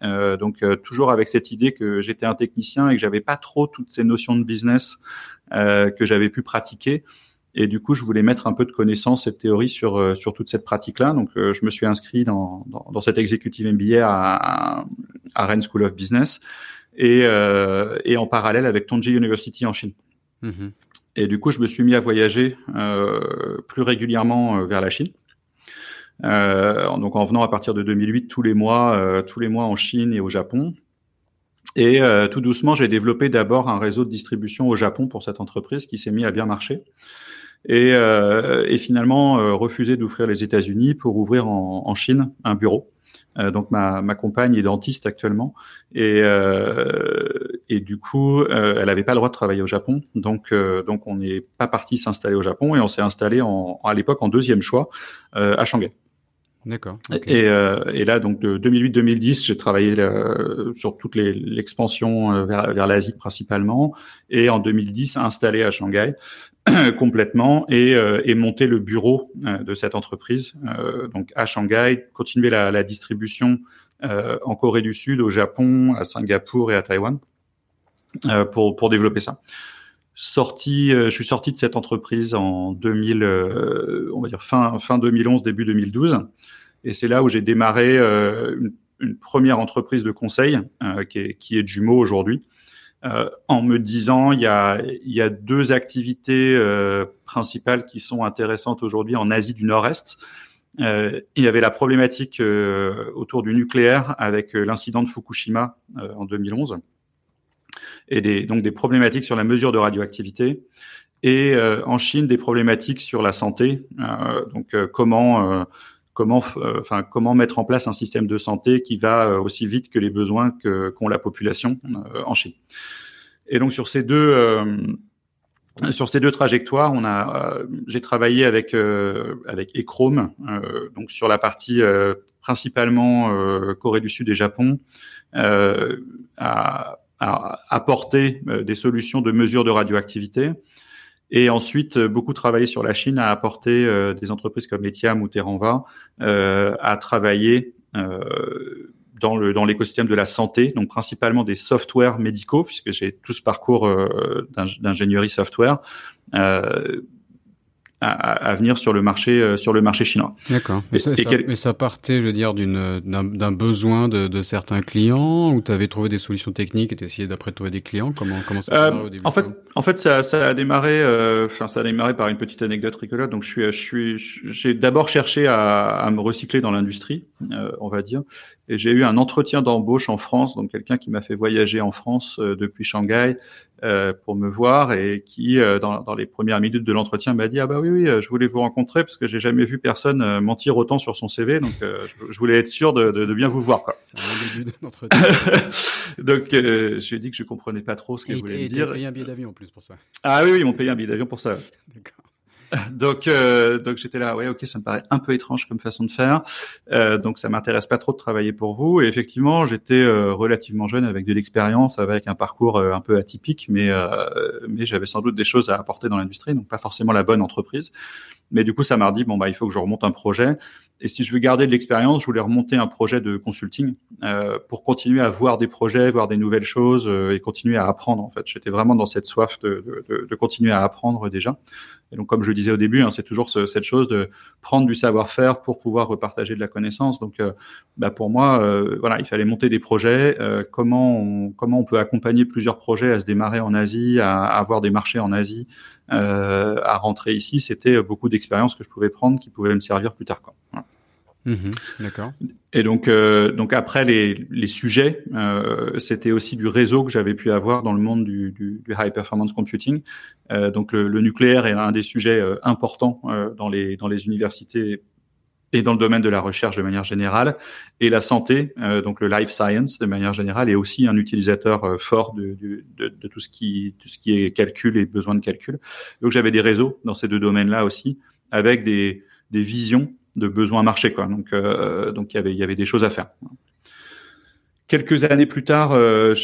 donc toujours avec cette idée que j'étais un technicien et que j'avais pas trop toutes ces notions de business que j'avais pu pratiquer. Et du coup, je voulais mettre un peu de connaissances et de théorie sur, euh, sur toute cette pratique-là. Donc, euh, je me suis inscrit dans, dans, dans cet executive MBA à, à, Rennes School of Business et, euh, et en parallèle avec Tongji University en Chine. Mm-hmm. Et du coup, je me suis mis à voyager euh, plus régulièrement vers la Chine. Donc, en venant à partir de 2008 tous les mois, tous les mois en Chine et au Japon. Et tout doucement, j'ai développé d'abord un réseau de distribution au Japon pour cette entreprise qui s'est mis à bien marcher et, euh, et finalement euh, refusé d'ouvrir les États-Unis pour ouvrir en, en, Chine un bureau. Euh, donc ma, ma, compagne est dentiste actuellement et, euh, et du coup elle n'avait pas le droit de travailler au Japon. Donc donc on n'est pas parti s'installer au Japon et on s'est installé en, à l'époque en deuxième choix à Shanghai. D'accord. Okay. Et, euh, et, là, donc de 2008-2010, j'ai travaillé euh, sur toute l'expansion euh, vers, vers l'Asie principalement, et en 2010 installé à Shanghai (clears throat) complètement et, euh, et monter le bureau euh, de cette entreprise, donc à Shanghai, continuer la, distribution en Corée du Sud, au Japon, à Singapour et à Taïwan pour développer ça. Sorti, je suis sorti de cette entreprise en 2000, on va dire fin fin 2011, début 2012, et c'est là où j'ai démarré une, première entreprise de conseil qui est Jumeau aujourd'hui, euh, en me disant il y a, il y a deux activités euh, principales qui sont intéressantes aujourd'hui en Asie du Nord-Est. Euh, il y avait la problématique euh, autour du nucléaire avec euh, l'incident de Fukushima en 2011 et des, donc des problématiques sur la mesure de radioactivité et en Chine des problématiques sur la santé. donc comment comment, enfin, comment mettre en place un système de santé qui va euh, aussi vite que les besoins que qu'ont la population euh, en Chine. Et donc sur ces deux euh, sur ces deux trajectoires, on a, j'ai travaillé avec avec Echrome, donc sur la partie principalement Corée du Sud et Japon, à, à apporter des solutions de mesure de radioactivité et ensuite, euh, beaucoup travaillé sur la Chine, à apporter euh, des entreprises comme Etiam ou Terranva euh, à travailler euh, dans le dans l'écosystème de la santé, donc principalement des softwares médicaux, puisque j'ai tout ce parcours euh, d'ingénierie software. À, à, venir sur le marché euh, sur le marché chinois. D'accord. Mais, ça, mais ça partait, je veux dire, d'une d'un besoin de, de, certains clients ou tu avais trouvé des solutions techniques et tu essayé d'après trouver des clients? Comment comment ça euh, au début En fait, en fait, ça, ça a démarré. Euh, enfin, ça a démarré par une petite anecdote rigolote. Donc, je suis, je suis, j'ai d'abord cherché à, à, me recycler dans l'industrie, euh, on va dire, et j'ai eu un entretien d'embauche en France. Donc, quelqu'un qui m'a fait voyager en France euh, depuis Shanghai euh, pour me voir et qui, euh, dans, dans, les premières minutes de l'entretien, m'a dit ah bah oui oui, euh, je voulais vous rencontrer parce que j'ai jamais vu personne mentir autant sur son CV, donc je, je, voulais être sûr de, de, de bien vous voir quoi. (laughs) donc je lui ai dit que je comprenais pas trop ce qu'il voulait me dire. payé un billet d'avion en plus pour ça. Ah oui oui, ils m'ont payé un billet d'avion pour ça. (laughs) D'accord. Donc, euh, donc j'étais là, ouais, ok, ça me paraît un peu étrange comme façon de faire. Euh, donc, ça m'intéresse pas trop de travailler pour vous. Et effectivement, j'étais euh, relativement jeune, avec de l'expérience, avec un parcours euh, un peu atypique, mais euh, mais j'avais sans doute des choses à apporter dans l'industrie, donc pas forcément la bonne entreprise. Mais du coup, ça m'a dit bon bah il faut que je remonte un projet. Et si je veux garder de l'expérience, je voulais remonter un projet de consulting euh, pour continuer à voir des projets, voir des nouvelles choses et continuer à apprendre. En fait, j'étais vraiment dans cette soif de, de, de, continuer à apprendre déjà. Et donc, comme je le disais au début, hein, c'est toujours ce, cette chose de prendre du savoir-faire pour pouvoir repartager de la connaissance. Donc, euh, bah, pour moi, euh, voilà, il fallait monter des projets. Euh, comment on, comment on peut accompagner plusieurs projets à se démarrer en Asie, à, avoir des marchés en Asie, à rentrer ici. C'était beaucoup d'expériences que je pouvais prendre, qui pouvaient me servir plus tard. Quoi. Voilà. Mmh, D'accord. Et donc, euh, donc après les, les sujets, euh, c'était aussi du réseau que j'avais pu avoir dans le monde du, du, du high performance computing. Euh, donc le, le, nucléaire est un des sujets euh, importants euh, dans les dans les universités et dans le domaine de la recherche de manière générale. Et la santé, euh, donc le life science de manière générale, est aussi un utilisateur fort de, de, de, de, tout ce qui tout ce qui est calcul et besoin de calcul. Donc j'avais des réseaux dans ces deux domaines-là aussi, avec des des visions de besoins marché quoi. Donc euh, donc il y avait il y avait des choses à faire. Quelques années plus tard, euh,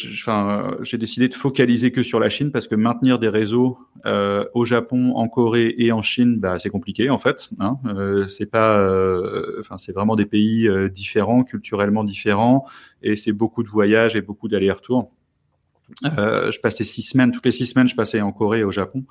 j'ai décidé de focaliser que sur la Chine parce que maintenir des réseaux euh, au Japon, en Corée et en Chine, bah, c'est compliqué en fait. Hein. Euh, c'est pas, enfin c'est vraiment des pays différents, culturellement différents, et c'est beaucoup de voyages et beaucoup d'allers-retours. je passais six semaines, toutes les six semaines, je passais en Corée et au Japon.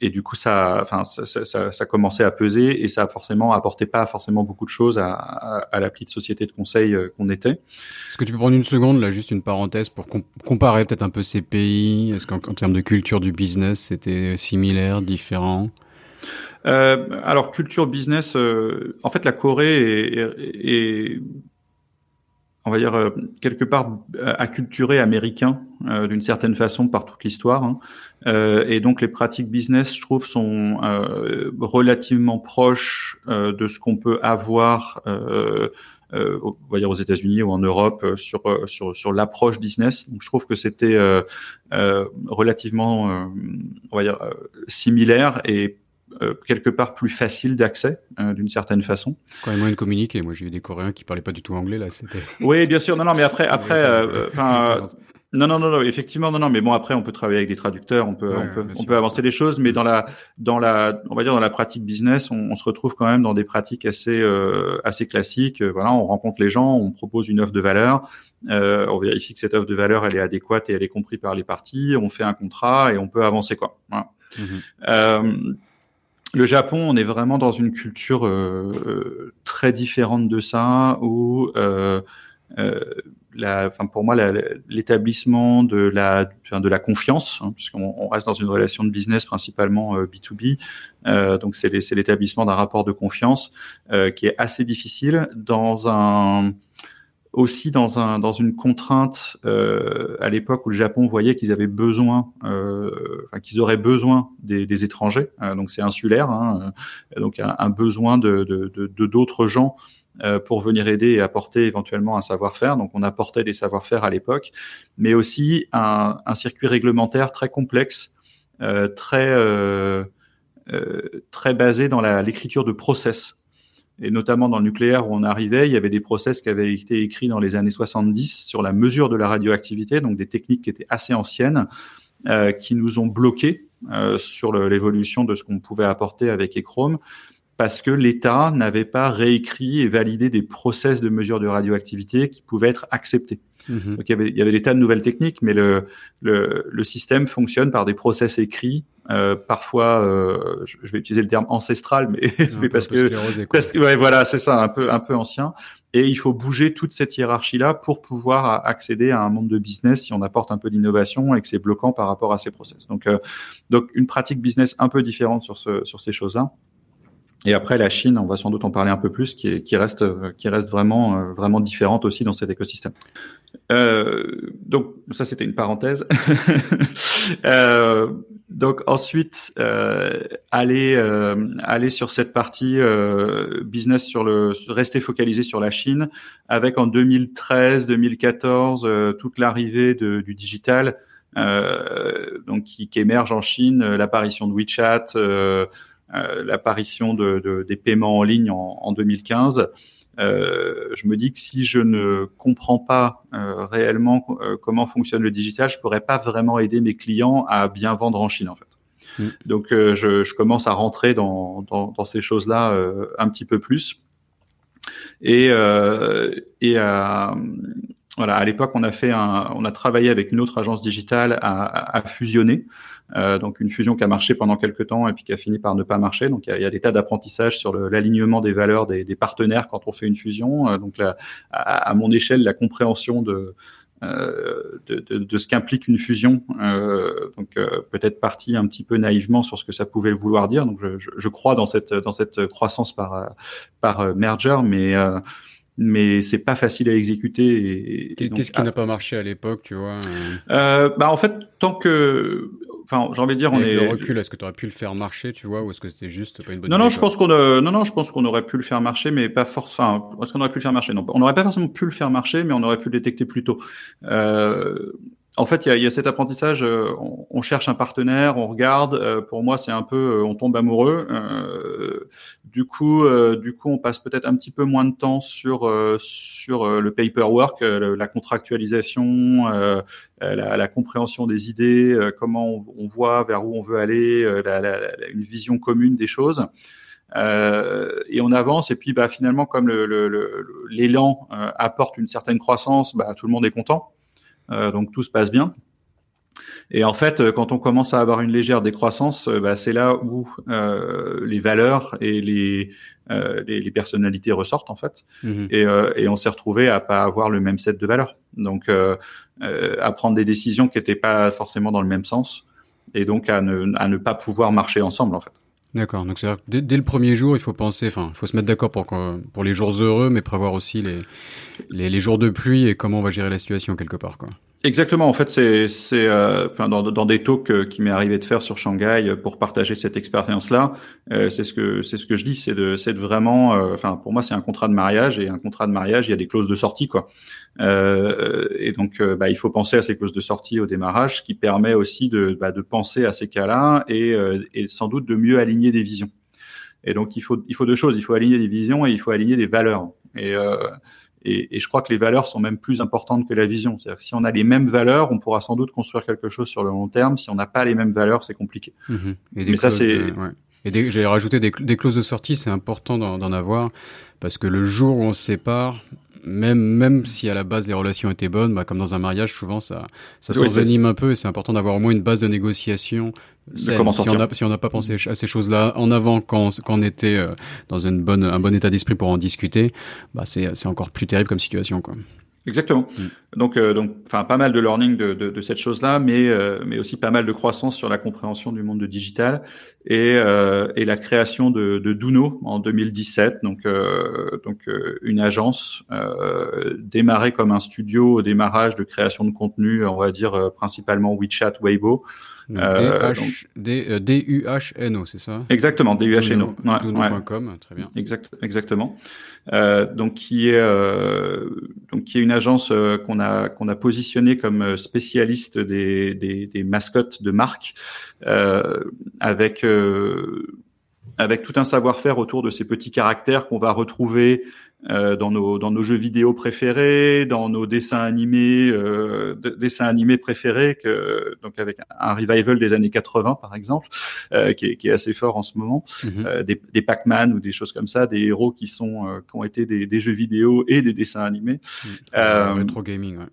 Et du coup, ça, enfin, ça, ça, ça, commençait à peser et ça forcément apporté pas forcément beaucoup de choses à, à, à l'appli de société de conseil euh, qu'on était. Est-ce que tu peux prendre une seconde, là, juste une parenthèse pour comparer peut-être un peu ces pays? Est-ce qu'en termes de culture du business, c'était similaire, différent? Euh, alors culture business, euh, en fait la Corée est, est, est on va dire, euh, quelque part acculturé américain euh, d'une certaine façon par toute l'histoire. Hein. Euh, et donc les pratiques business, je trouve, sont euh, relativement proches euh, de ce qu'on peut avoir, euh, on va dire aux États-Unis ou en Europe sur sur sur l'approche business. Donc je trouve que c'était relativement, on va dire, similaire et euh, quelque part plus facile d'accès euh, d'une certaine façon. Quand même moyen de communiquer. Moi, j'ai eu des Coréens qui parlaient pas du tout anglais là. C'était. Oui, bien sûr. Non, non, mais après, après, (laughs) enfin. Non, non, non, non, effectivement, non, non, mais bon, après, on peut travailler avec des traducteurs, on peut, on peut, on peut avancer les choses, mais dans la, dans la, on va dire dans la pratique business, on, on se retrouve quand même dans des pratiques assez, euh, assez classiques. Voilà, on rencontre les gens, on propose une offre de valeur, euh, on vérifie que cette offre de valeur, elle est adéquate et elle est comprise par les parties, on fait un contrat et on peut avancer, quoi. Voilà. Mhm. Euh, le Japon, on est vraiment dans une culture euh, très différente de ça, où euh, euh, la, enfin pour moi, l'établissement de la, de la confiance, hein, puisqu'on on reste dans une relation de business principalement euh, B2B, euh, donc c'est l'établissement d'un rapport de confiance euh, qui est assez difficile dans un aussi dans un dans une contrainte euh, à l'époque où le Japon voyait qu'ils avaient besoin, euh, enfin qu'ils auraient besoin des, des étrangers, donc c'est insulaire, hein, donc un, besoin de de d'autres gens euh, pour venir aider et apporter éventuellement un savoir-faire. Donc on apportait des savoir-faire à l'époque, mais aussi un, circuit réglementaire très complexe, euh, très euh, euh très basé dans l'écriture de process. Et notamment dans le nucléaire où on arrivait, il y avait des process qui avaient été écrits dans les années 70 sur la mesure de la radioactivité, donc des techniques qui étaient assez anciennes, euh, qui nous ont bloqués sur l'évolution de ce qu'on pouvait apporter avec ECHROME parce que l'État n'avait pas réécrit et validé des process de mesure de radioactivité qui pouvaient être acceptés. Mhm. Donc il y avait, il y avait des tas de nouvelles techniques, mais le, le, le système fonctionne par des process écrits, euh, parfois, euh, je vais utiliser le terme ancestral, mais, mais parce, que, parce que, ouais, voilà, c'est ça, un peu, un peu ancien. Et il faut bouger toute cette hiérarchie-là pour pouvoir accéder à un monde de business si on apporte un peu d'innovation et que c'est bloquant par rapport à ces process. Donc, euh, donc une pratique business un peu différente sur ce, sur ces choses-là. Et après, la Chine, on va sans doute en parler un peu plus, qui, qui reste, qui reste vraiment, euh, vraiment différente aussi dans cet écosystème. Euh, donc, ça, c'était une parenthèse. (laughs) euh, donc, ensuite, euh, aller, euh, sur cette partie euh, business, sur le, rester focalisé sur la Chine, avec en 2013, 2014, toute l'arrivée du digital, donc qui, qui, émerge en Chine, l'apparition de WeChat. Euh, l'apparition de, des paiements en ligne en, 2015, euh, je me dis que si je ne comprends pas euh, réellement comment fonctionne le digital, je pourrais pas vraiment aider mes clients à bien vendre en Chine en fait. Mm. Donc je, commence à rentrer dans, dans, ces choses-là un petit peu plus. Et, et voilà, à l'époque, on a fait un, on a travaillé avec une autre agence digitale à, à fusionner. Euh, donc une fusion qui a marché pendant quelques temps et puis qui a fini par ne pas marcher. Donc il y a, il y a des tas d'apprentissages sur l'alignement des valeurs des, des, partenaires quand on fait une fusion. Euh, donc à, à, mon échelle, la compréhension de euh, de, de, de, ce qu'implique une fusion, euh, donc euh, peut-être partie un petit peu naïvement sur ce que ça pouvait vouloir dire. Donc je, je, crois dans cette dans cette croissance par par merger, mais mais c'est pas facile à exécuter. Qu'est-ce qui n'a pas marché à l'époque, tu vois euh, Bah en fait, tant que enfin, j'ai envie de dire, on est. Le recul, est-ce que tu aurais pu le faire marcher, tu vois, ou est-ce que c'était juste pas une bonne Non, non, je pense qu'on, non, non, je pense qu'on aurait pu le faire marcher, mais pas forcément. Enfin, est-ce qu'on aurait pu le faire marcher? Non, on n'aurait pas forcément pu le faire marcher, mais on aurait pu le détecter plus tôt. Euh, en fait, il y a, cet apprentissage. Euh, on, cherche un partenaire, on regarde. Euh, pour moi, c'est un peu, euh, on tombe amoureux. du coup, du coup, on passe peut-être un petit peu moins de temps sur sur le paperwork, la contractualisation, la, compréhension des idées, comment on, voit vers où on veut aller, la, une vision commune des choses. Et on avance et puis bah, finalement comme l'élan le, le, apporte une certaine croissance, bah, tout le monde est content. Euh, donc tout se passe bien. Et en fait, euh, quand on commence à avoir une légère décroissance, euh, bah, c'est là où euh, les valeurs et les, euh, les, les, personnalités ressortent en fait. Mhm. Et, et, on s'est retrouvé à pas avoir le même set de valeurs. Donc, à prendre des décisions qui n'étaient pas forcément dans le même sens, et donc à ne, à ne pas pouvoir marcher ensemble en fait. D'accord. Donc c'est dès, dès, le premier jour, il faut penser, enfin, il faut se mettre d'accord pour pour les jours heureux, mais prévoir aussi les, les, les jours de pluie et comment on va gérer la situation quelque part, quoi. Exactement. En fait, c'est c'est euh, enfin dans, dans des talks euh, qui m'est arrivé de faire sur Shanghai euh, pour partager cette expérience-là, euh, c'est ce que c'est ce que je dis, c'est de c'est de vraiment, enfin pour moi c'est un contrat de mariage et un contrat de mariage il y a des clauses de sortie quoi. et donc bah, il faut penser à ces clauses de sortie au démarrage, ce qui permet aussi de bah, de penser à ces cas-là et et sans doute de mieux aligner des visions. Et donc il faut il faut deux choses, il faut aligner des visions et il faut aligner des valeurs. Et et, et, je crois que les valeurs sont même plus importantes que la vision. C'est-à-dire que si on a les mêmes valeurs, on pourra sans doute construire quelque chose sur le long terme. Si on n'a pas les mêmes valeurs, c'est compliqué. Mmh. Et Mais ça, c'est et j'ai rajouté des, des, clauses de sortie, c'est important d'en avoir parce que le jour où on se sépare, même même si à la base les relations étaient bonnes, bah, comme dans un mariage, souvent ça ça s'envenime un peu et c'est important d'avoir au moins une base de négociation. si on n'a si on pas pensé à ces choses-là en avant quand, quand on était euh, dans une bonne un bon état d'esprit pour en discuter, bah c'est c'est encore plus terrible comme situation quoi. Exactement. Mm. Donc, euh, donc, enfin, pas mal de learning de, de, de cette chose-là, mais euh, mais aussi pas mal de croissance sur la compréhension du monde de digital et euh, et la création de, de Duno en 2017. Donc donc une agence démarrée comme un studio au démarrage de création de contenu, on va dire principalement WeChat, Weibo. D-U-H-N-O, c'est ça Exactement, D-U-H-N-O. Très bien. Exact, exactement. Euh, donc qui est euh, donc qui est une agence euh, qu'on a qu'on a positionnée comme spécialiste des, des, des mascottes de marque avec avec tout un savoir-faire autour de ces petits caractères qu'on va retrouver euh, dans nos dans nos jeux vidéo préférés, dans nos dessins animés euh, dessins animés préférés que donc avec un revival des années 80 par exemple euh, qui, est, qui, est, assez fort en ce moment, mhm. euh, des, des Pac-Man ou des choses comme ça, des héros qui sont qui ont été des, des, jeux vidéo et des dessins animés. Mmh. Retro gaming. Ouais.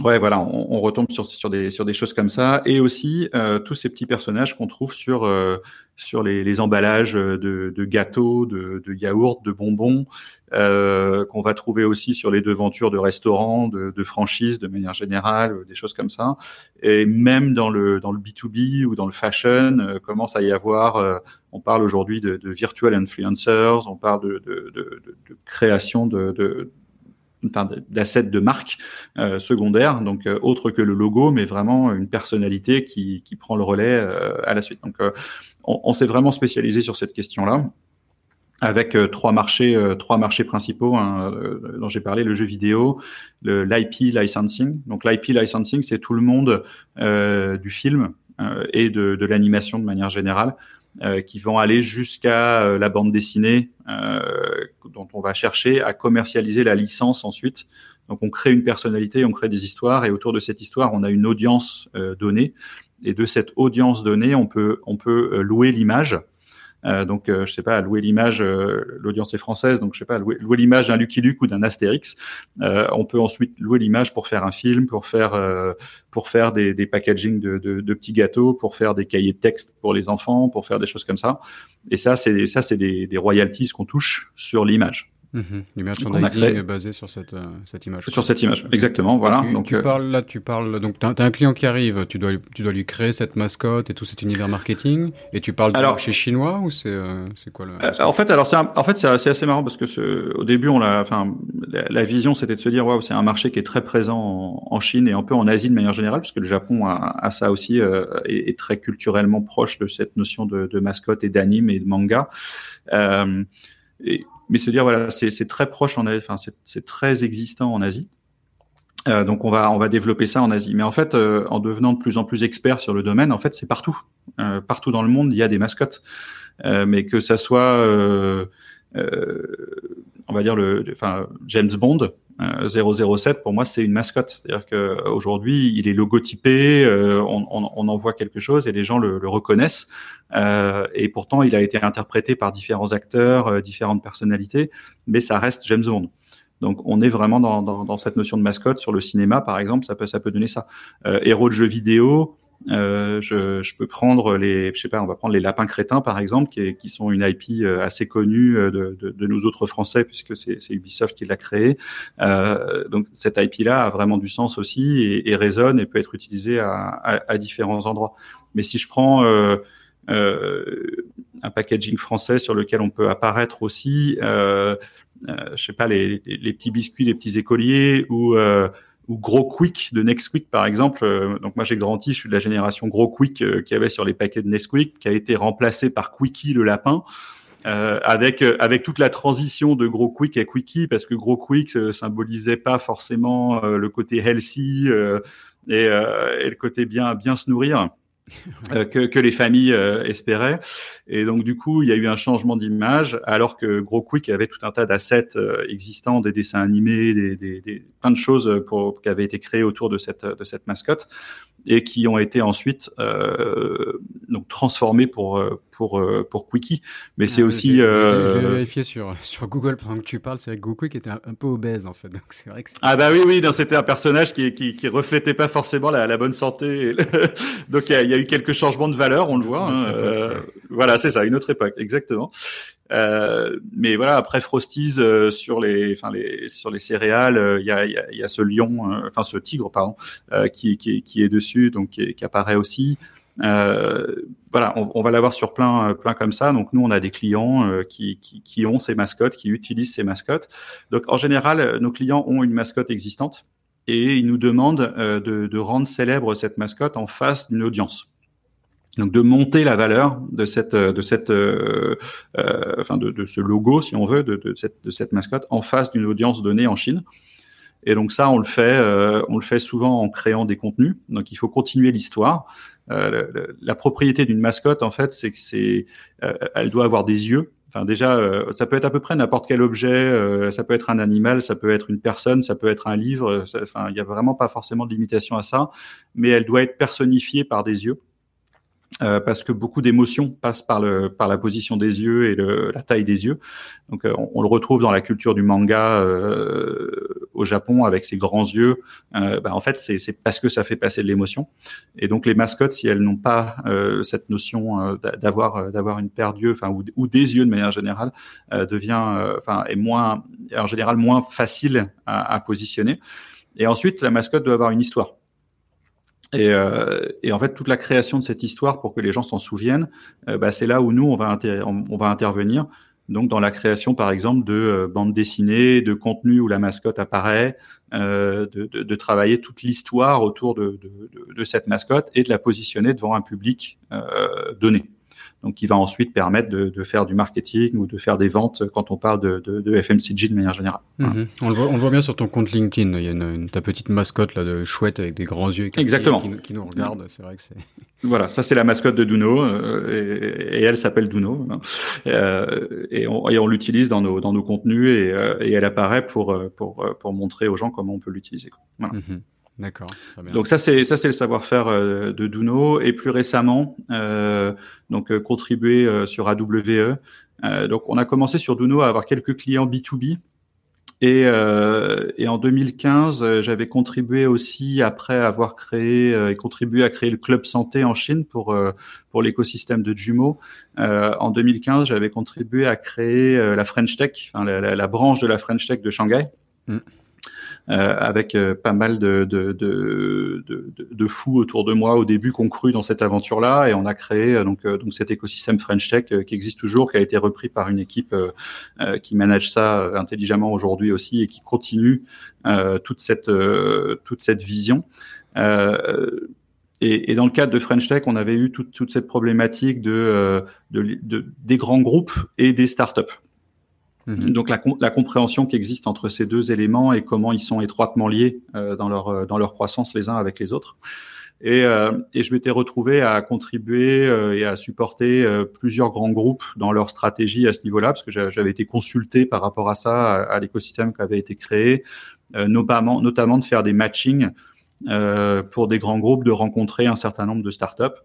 Ouais, voilà, on, on, retombe sur, sur, des, sur des choses comme ça, et aussi euh, tous ces petits personnages qu'on trouve sur, euh, sur les, les, emballages de, de gâteaux, de, de, yaourts, de bonbons, euh, qu'on va trouver aussi sur les devantures de restaurants, de, de franchises de manière générale, des choses comme ça, et même dans le dans le B2B ou dans le fashion, euh, commence à y avoir. Euh, on parle aujourd'hui de, de virtual influencers, on parle de, de, création de, d'assets de marque euh, secondaire, donc euh, autre que le logo, mais vraiment une personnalité qui, qui prend le relais euh, à la suite. Donc, euh, on, on s'est vraiment spécialisé sur cette question-là, avec trois marchés, trois marchés principaux hein, dont j'ai parlé le jeu vidéo, l'IP licensing. Donc, l'IP licensing, c'est tout le monde du film et de, de l'animation de manière générale. Euh, qui vont aller jusqu'à euh, la bande dessinée euh, dont on va chercher à commercialiser la licence ensuite. Donc on crée une personnalité, on crée des histoires et autour de cette histoire, on a une audience donnée et de cette audience donnée, on peut on peut louer l'image euh, donc, euh, je sais pas, louer l'image, euh, l'audience est française, donc je sais pas, louer, l'image d'un Lucky Luke ou d'un Astérix. on peut ensuite louer l'image pour faire un film, pour faire pour faire des, des packaging de, de, de, petits gâteaux, pour faire des cahiers de texte pour les enfants, pour faire des choses comme ça. Et ça, c'est ça, c'est des, des royalties qu'on touche sur l'image. Mmh, du merchandising basé sur cette, euh, cette image. Sur cette image, exactement. Voilà. Tu, donc tu euh... parles là, tu parles donc t'as as un client qui arrive, tu dois tu dois lui créer cette mascotte et tout cet univers marketing, et tu parles alors, chez chinois ou c'est euh, c'est quoi le euh, En fait, alors c'est en fait c'est assez, marrant parce que ce, au début on l'a, enfin la, la, vision c'était de se dire waouh c'est un marché qui est très présent en, en, Chine et un peu en Asie de manière générale parce que le Japon a, a ça aussi euh, est, est, très culturellement proche de cette notion de, de mascotte et d'anime et de manga. et mais se dire voilà, c'est très proche en Asie, enfin c'est très existant en Asie. Euh, donc on va on va développer ça en Asie. Mais en fait, euh, en devenant de plus en plus expert sur le domaine, en fait, c'est partout, euh, partout dans le monde, il y a des mascottes. Euh, mais que ça soit, euh, euh, on va dire le, enfin James Bond, 007 pour moi c'est une mascotte, c'est-à-dire que aujourd'hui il est logotypé, on, on, on, en voit quelque chose et les gens le, le reconnaissent. Euh, et pourtant, il a été interprété par différents acteurs, euh, différentes personnalités, mais ça reste James Bond. Donc, on est vraiment dans, dans, dans, cette notion de mascotte sur le cinéma, par exemple, ça peut ça peut donner ça. Euh, héros de jeux vidéo, euh, je, je, peux prendre les, je sais pas, on va prendre les lapins crétins par exemple, qui, qui sont une IP euh, assez connue de, de, de nous autres Français puisque c'est Ubisoft qui l'a créé. Euh, donc cette IP-là a vraiment du sens aussi et, et, résonne et peut être utilisée à, à, à différents endroits. Mais si je prends euh, euh, un packaging français sur lequel on peut apparaître aussi, euh, euh, je sais pas, les, les, petits biscuits, les petits écoliers ou euh, ou Gros Quick de Nesquik par exemple. Donc moi j'ai grandi, je suis de la génération Gros Quick euh, qui avait sur les paquets de Nesquik, qui a été remplacé par Quickie le lapin. Euh, avec avec toute la transition de Gros Quick à Quickie parce que Gros Quick euh, symbolisait pas forcément le côté healthy et, et, le côté bien bien se nourrir Euh, que, que, les familles euh, espéraient. Et donc du coup, il y a eu un changement d'image, alors que Gros Quick avait tout un tas d'assets euh, existants, des dessins animés, des, plein de choses pour, qui avaient été créées autour de cette, de cette mascotte et qui ont été ensuite euh, donc transformés pour pour pour Quickie. Mais c'est ah, aussi. Je vais vérifier sur (laughs) sur Google pendant que tu parles. C'est vrai que Quick était un, peu obèse en fait. Donc c'est vrai que. Ah bah oui oui, c'était un personnage qui, qui qui reflétait pas forcément la, la bonne santé. (laughs) donc il y, y, a eu quelques changements de valeur, on le voit. Hein, euh, voilà, c'est ça, une autre époque, exactement. Euh, mais voilà, après Frosties euh, sur les, enfin les, sur les céréales, il y a, y, a, y, a, ce lion, enfin ce tigre, pardon, qui, qui, qui, est dessus, donc qui, qui apparaît aussi. Voilà, on, va l'avoir sur plein, plein comme ça. Donc nous, on a des clients qui, qui, ont ces mascottes, qui utilisent ces mascottes. Donc en général, nos clients ont une mascotte existante et ils nous demandent de, rendre célèbre cette mascotte en face d'une audience. Donc de monter la valeur de cette de cette euh, euh, enfin de, ce logo si on veut de, cette de cette mascotte en face d'une audience donnée en Chine. Et donc ça on le fait euh, on le fait souvent en créant des contenus. Donc il faut continuer l'histoire. Euh, la, propriété d'une mascotte en fait c'est que c'est euh, elle doit avoir des yeux. Enfin déjà ça peut être à peu près n'importe quel objet. ça peut être un animal, ça peut être une personne, ça peut être un livre. enfin il y a vraiment pas forcément de limitation à ça, mais elle doit être personnifiée par des yeux. Euh, parce que beaucoup d'émotions passent par, le, par la position des yeux et le, la taille des yeux. Donc, euh, on, le retrouve dans la culture du manga euh, au Japon avec ses grands yeux. Euh, bah, en fait, c'est parce que ça fait passer de l'émotion. Et donc, les mascottes, si elles n'ont pas cette notion d'avoir d'avoir une paire d'yeux, enfin ou, des yeux de manière générale, devient, enfin, est moins, en général, moins facile à, positionner. Et ensuite, la mascotte doit avoir une histoire. Et, euh, en fait, toute la création de cette histoire pour que les gens s'en souviennent, euh, bah, c'est là où nous, on, va intervenir. Donc, dans la création, par exemple, de euh, bandes dessinées, de contenu où la mascotte apparaît, euh, de, travailler toute l'histoire autour de, de, cette mascotte et de la positionner devant un public donné donc qui va ensuite permettre de, de, faire du marketing ou de faire des ventes quand on parle de, de, de FMCG de manière générale. Mhm. On, le voit, on, voit, bien sur ton compte LinkedIn, il y a une, ta petite mascotte là de chouette avec des grands yeux Exactement. Qui, qui, nous regarde. C'est vrai que c'est. (laughs) Voilà, ça c'est la mascotte de Duno euh, et, et, elle s'appelle Duno hein. euh, et on, on l'utilise dans nos dans nos contenus et, euh, et, elle apparaît pour pour pour montrer aux gens comment on peut l'utiliser. Voilà. Mhm. D'accord. Donc ça c'est ça c'est le savoir-faire euh, de Duno et plus récemment euh, donc euh, contribuer sur AWE. donc on a commencé sur Duno à avoir quelques clients B2B et, et en 2015 j'avais contribué aussi après avoir créé et contribué à créer le club santé en Chine pour pour l'écosystème de Jumo. en 2015 j'avais contribué à créer la French Tech, enfin la, la, la, branche de la French Tech de Shanghai. Mm. Euh, avec euh, pas mal de, de, de, de, fous autour de moi au début qu'on cru dans cette aventure-là et on a créé euh, donc, donc cet écosystème French Tech qui existe toujours, qui a été repris par une équipe qui manage ça intelligemment aujourd'hui aussi et qui continue toute cette toute cette vision. Et, et, dans le cadre de French Tech, on avait eu toute, toute cette problématique de, de, de, des grands groupes et des startups. Mhm. Donc la, la, compréhension qui existe entre ces deux éléments et comment ils sont étroitement liés euh, dans leur euh, dans leur croissance les uns avec les autres. Et, euh, et je m'étais retrouvé à contribuer euh, et à supporter euh, plusieurs grands groupes dans leur stratégie à ce niveau-là, parce que j'avais été consulté par rapport à ça, à, l'écosystème qui avait été créé, notamment notamment de faire des matchings pour des grands groupes, de rencontrer un certain nombre de startups,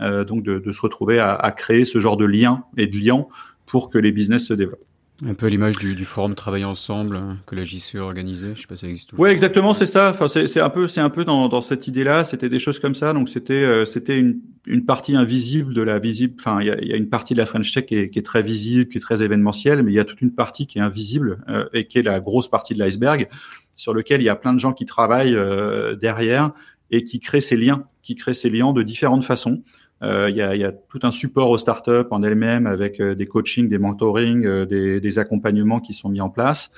donc de, de, se retrouver à, à créer ce genre de lien et de liens pour que les business se développent. Un peu à l'image du, du, forum Travailler ensemble hein, que la JCE a organisé. Je sais pas si ça existe toujours. Oui, exactement, c'est ça. Enfin, c'est un peu, c'est un peu dans, dans cette idée-là. C'était des choses comme ça. Donc c'était, euh, c'était une, une partie invisible de la visible. Enfin, il y a, y a, une partie de la French Tech qui est, qui est, très visible, qui est très événementielle, mais il y a toute une partie qui est invisible euh, et qui est la grosse partie de l'iceberg, sur lequel il y a plein de gens qui travaillent euh, derrière et qui créent ces liens, qui créent ces liens de différentes façons. Euh, il y, a, y, a, tout un support aux startups en elles-mêmes avec euh, des coachings, des mentoring, euh, des, des, accompagnements qui sont mis en place.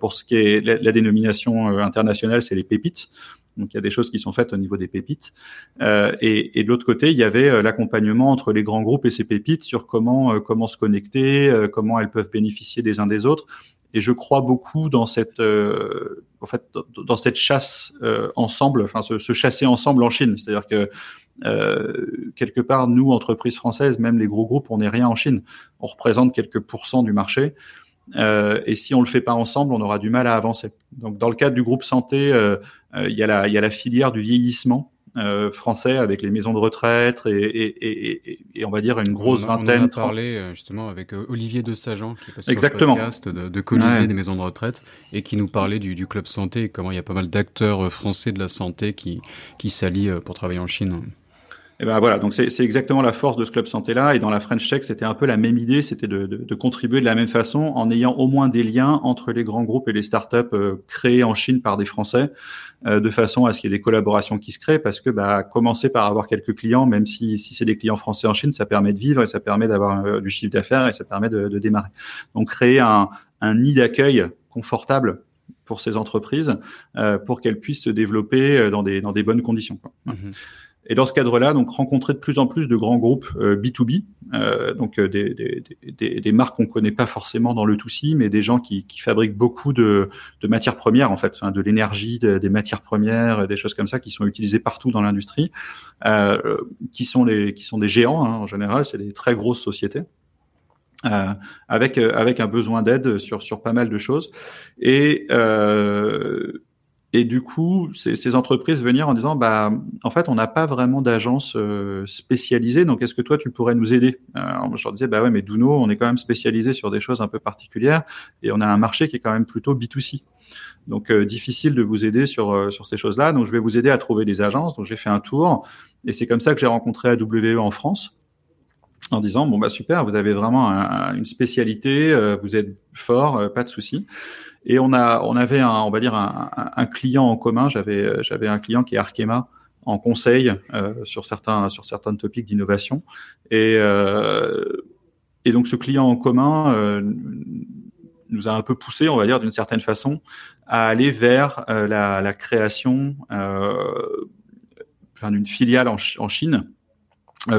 pour ce qui est la, la dénomination internationale, c'est les pépites. Donc il y a des choses qui sont faites au niveau des pépites. Euh, et, et, de l'autre côté, il y avait l'accompagnement entre les grands groupes et ces pépites sur comment comment se connecter, comment elles peuvent bénéficier des uns des autres. Et je crois beaucoup dans cette en fait dans cette chasse ensemble, enfin se, se, chasser ensemble en Chine. C'est-à-dire que quelque part, nous, entreprises françaises, même les gros groupes, on n'est rien en Chine. On représente quelques pourcents du marché. et si on le fait pas ensemble, on aura du mal à avancer. Donc, dans le cadre du groupe santé, il y, a la, il y a la filière du vieillissement euh, français avec les maisons de retraite et, et, et, et on va dire une grosse vingtaine. On a parlé euh, justement avec euh, Olivier de Sagan qui est passé Exactement. sur le podcast de, de Colisée des maisons de retraite et qui nous parlait du, du club santé et comment il y a pas mal d'acteurs français de la santé qui, qui s'allient pour travailler en Chine. Et ben voilà, donc c'est exactement la force de ce club santé-là. Et dans la French Tech, c'était un peu la même idée, c'était de, de, de, contribuer de la même façon en ayant au moins des liens entre les grands groupes et les startups euh, créés en Chine par des Français, euh, de façon à ce qu'il y ait des collaborations qui se créent, parce que bah, commencer par avoir quelques clients, même si, si c'est des clients français en Chine, ça permet de vivre et ça permet d'avoir euh, du chiffre d'affaires et ça permet de, de, démarrer. Donc créer un, un nid d'accueil confortable pour ces entreprises, pour qu'elles puissent se développer dans des, dans des bonnes conditions. Quoi. Mm-hmm. Et dans ce cadre-là, donc rencontrer de plus en plus de grands groupes B2B, euh, euh, donc euh, des, des, des, des marques qu'on connaît pas forcément dans le tout-ci, mais des gens qui, qui fabriquent beaucoup de, de, matières premières en fait, enfin, de l'énergie, des matières premières, des choses comme ça qui sont utilisées partout dans l'industrie, euh, qui sont les qui sont des géants hein, en général, c'est des très grosses sociétés. Euh, avec avec un besoin d'aide sur sur pas mal de choses et euh, et du coup, ces, ces, entreprises venir en disant, bah, en fait, on n'a pas vraiment d'agence euh, spécialisée, donc est-ce que toi, tu pourrais nous aider? Alors, Je leur disais, bah ouais, mais Duno, on est quand même spécialisé sur des choses un peu particulières, et on a un marché qui est quand même plutôt B2C. Donc, euh, difficile de vous aider sur, euh, sur ces choses-là. Donc, je vais vous aider à trouver des agences. Donc, j'ai fait un tour, et c'est comme ça que j'ai rencontré AWE en France en disant bon bah super, vous avez vraiment une spécialité, vous êtes fort, pas de souci. Et on a, on avait un, on va dire un, un client en commun. J'avais, j'avais un client qui est Arkema en conseil euh, sur certains, sur certains topics d'innovation. Et, euh, et donc ce client en commun euh, nous a un peu poussé, on va dire d'une certaine façon, à aller vers euh, la, la, création euh, d'une filiale en, Chine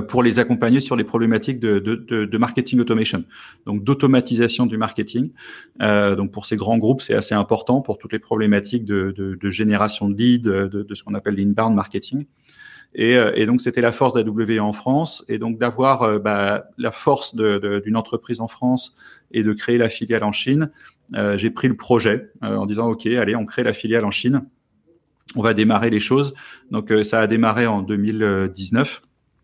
pour les accompagner sur les problématiques de, de, de, de marketing automation, donc d'automatisation du marketing. Euh, donc pour ces grands groupes, c'est assez important pour toutes les problématiques de, génération de leads, de, ce qu'on appelle l'inbound marketing. Et, euh, et, donc c'était la force d'AW en France, et donc d'avoir euh, bah, la force d'une entreprise en France et de créer la filiale en Chine. Euh, J'ai pris le projet en disant ok, allez, on crée la filiale en Chine. On va démarrer les choses. Donc ça a démarré en 2019.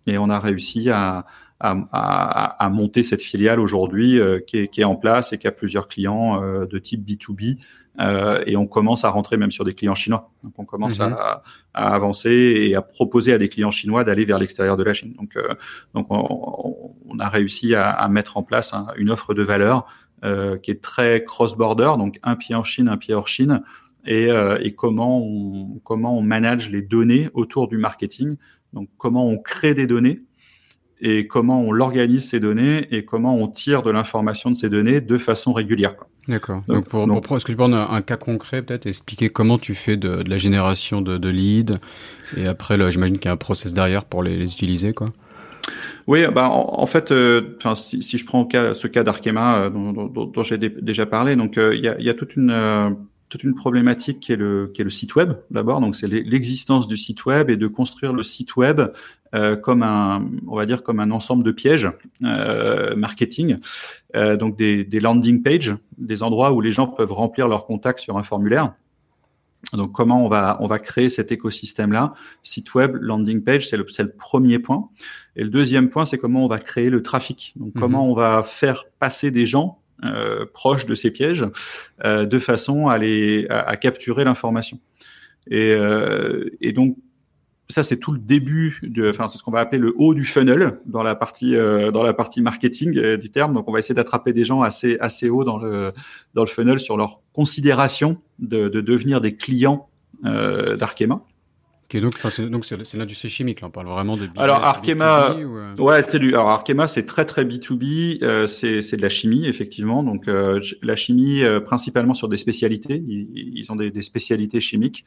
Et on a réussi à, à, à, monter cette filiale aujourd'hui euh, qui, qui, est en place et qui a plusieurs clients euh, de type B2B. Euh, et on commence à rentrer même sur des clients chinois. Donc on commence à, mhm. à, avancer et à proposer à des clients chinois d'aller vers l'extérieur de la Chine. Donc, donc on, on, a réussi à, mettre en place une offre de valeur qui est très cross-border, donc un pied en Chine, un pied hors Chine, et, et comment, on, comment on manage les données autour du marketing donc comment on crée des données et comment on l'organise ces données et comment on tire de l'information de ces données de façon régulière. D'accord. Donc, pour, pour, est-ce que tu peux prendre un, cas concret peut-être expliquer comment tu fais de, de la génération de, de leads et après j'imagine qu'il y a un process derrière pour les, les utiliser quoi. Oui, bah en, fait, euh, si, si, je prends cas, ce cas d'Arkema euh, dont, dont, dont j'ai déjà parlé, donc euh, il y, a, y, a, toute une euh, toute une problématique qui est le, qui est le site web d'abord. Donc c'est l'existence du site web et de construire le site web euh, comme un, on va dire comme un ensemble de pièges euh, marketing. Euh, donc des, des landing pages, des endroits où les gens peuvent remplir leurs contacts sur un formulaire. Donc comment on va on va créer cet écosystème là Site web, landing page, c'est le, le premier point. Et le deuxième point, c'est comment on va créer le trafic. Donc mhm. comment on va faire passer des gens euh, proche de ces pièges, euh, de façon à, les, à, capturer l'information. Et, euh, et, donc, ça, c'est tout le début, de, enfin, c'est ce qu'on va appeler le haut du funnel dans la partie, dans la partie marketing du terme. Donc, on va essayer d'attraper des gens assez, assez haut dans le, dans le funnel sur leur considération de, de devenir des clients d'Arkema donc, c'est, donc c'est, l'industrie chimique, là, on parle vraiment de business Alors Arkema, euh ouais, c'est du. Alors Arkema, c'est très très B2B, euh, c'est, c'est de la chimie effectivement. Donc euh, la chimie euh, principalement sur des spécialités. Ils, ils ont des, des, spécialités chimiques.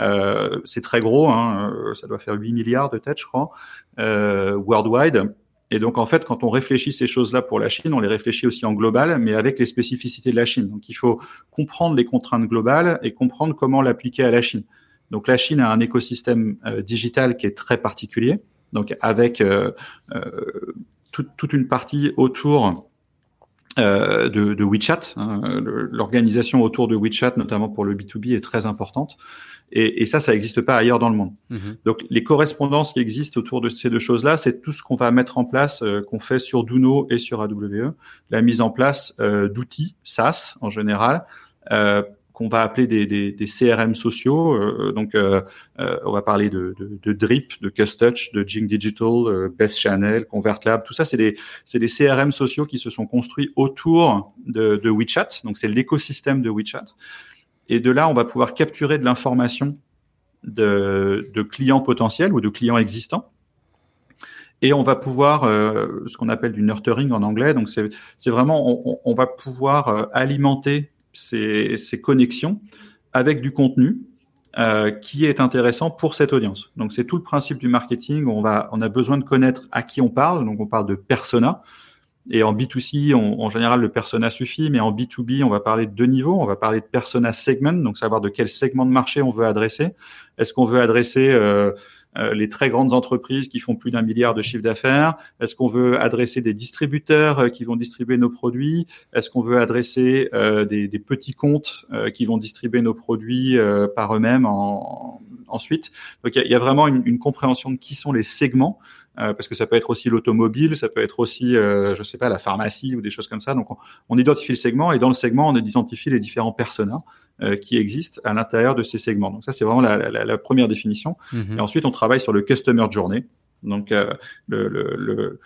Euh, c'est très gros, hein, ça doit faire 8 milliards de têtes, je crois, worldwide. Et donc en fait, quand on réfléchit ces choses-là pour la Chine, on les réfléchit aussi en global, mais avec les spécificités de la Chine. Donc il faut comprendre les contraintes globales et comprendre comment l'appliquer à la Chine. Donc la Chine a un écosystème euh, digital qui est très particulier. donc avec toute une partie autour de, de, WeChat. Hein. L'organisation autour de WeChat, notamment pour le B2B, est très importante. Et, et ça, ça n'existe pas ailleurs dans le monde. Mhm. Donc, les correspondances qui existent autour de ces deux choses-là, c'est tout ce qu'on va mettre en place, euh, qu'on fait sur Duno et sur AWE. La mise en place euh, d'outils SaaS en général, euh, qu'on va appeler des, des, des CRM sociaux. Euh, donc, on va parler de, de, de, Drip, de Custouch, de Jing Digital, Best Channel, ConvertLab. Tout ça, c'est des, des CRM sociaux qui se sont construits autour de, de WeChat. Donc, c'est l'écosystème de WeChat. Et de là, on va pouvoir capturer de l'information de, clients potentiels ou de clients existants. Et on va pouvoir, euh, ce qu'on appelle du nurturing en anglais, donc c'est vraiment, on, va pouvoir euh, alimenter ces, connexions avec du contenu euh, qui est intéressant pour cette audience. Donc c'est tout le principe du marketing. On va, on a besoin de connaître à qui on parle. Donc on parle de persona. Et en B2C, en général, le persona suffit, mais en B2B, on va parler de deux niveaux. On va parler de persona segment, donc savoir de quel segment de marché on veut adresser. Est-ce qu'on veut adresser euh, les très grandes entreprises qui font plus d'un milliard de chiffre d'affaires Est-ce qu'on veut adresser des distributeurs euh, qui vont distribuer nos produits? Est-ce qu'on veut adresser des, des, petits comptes qui vont distribuer nos produits par eux-mêmes en, ensuite? Donc il y, y, a vraiment une, une compréhension de qui sont les segments. Euh, parce que ça peut être aussi l'automobile, ça peut être aussi, euh, je sais pas, la pharmacie ou des choses comme ça. Donc, on, identifie le segment et dans le segment, on identifie les différents personas euh, qui existent à l'intérieur de ces segments. Donc, ça, c'est vraiment la, la, la, première définition. Mhm. Et ensuite, on travaille sur le customer journey. Donc euh, le, le, le,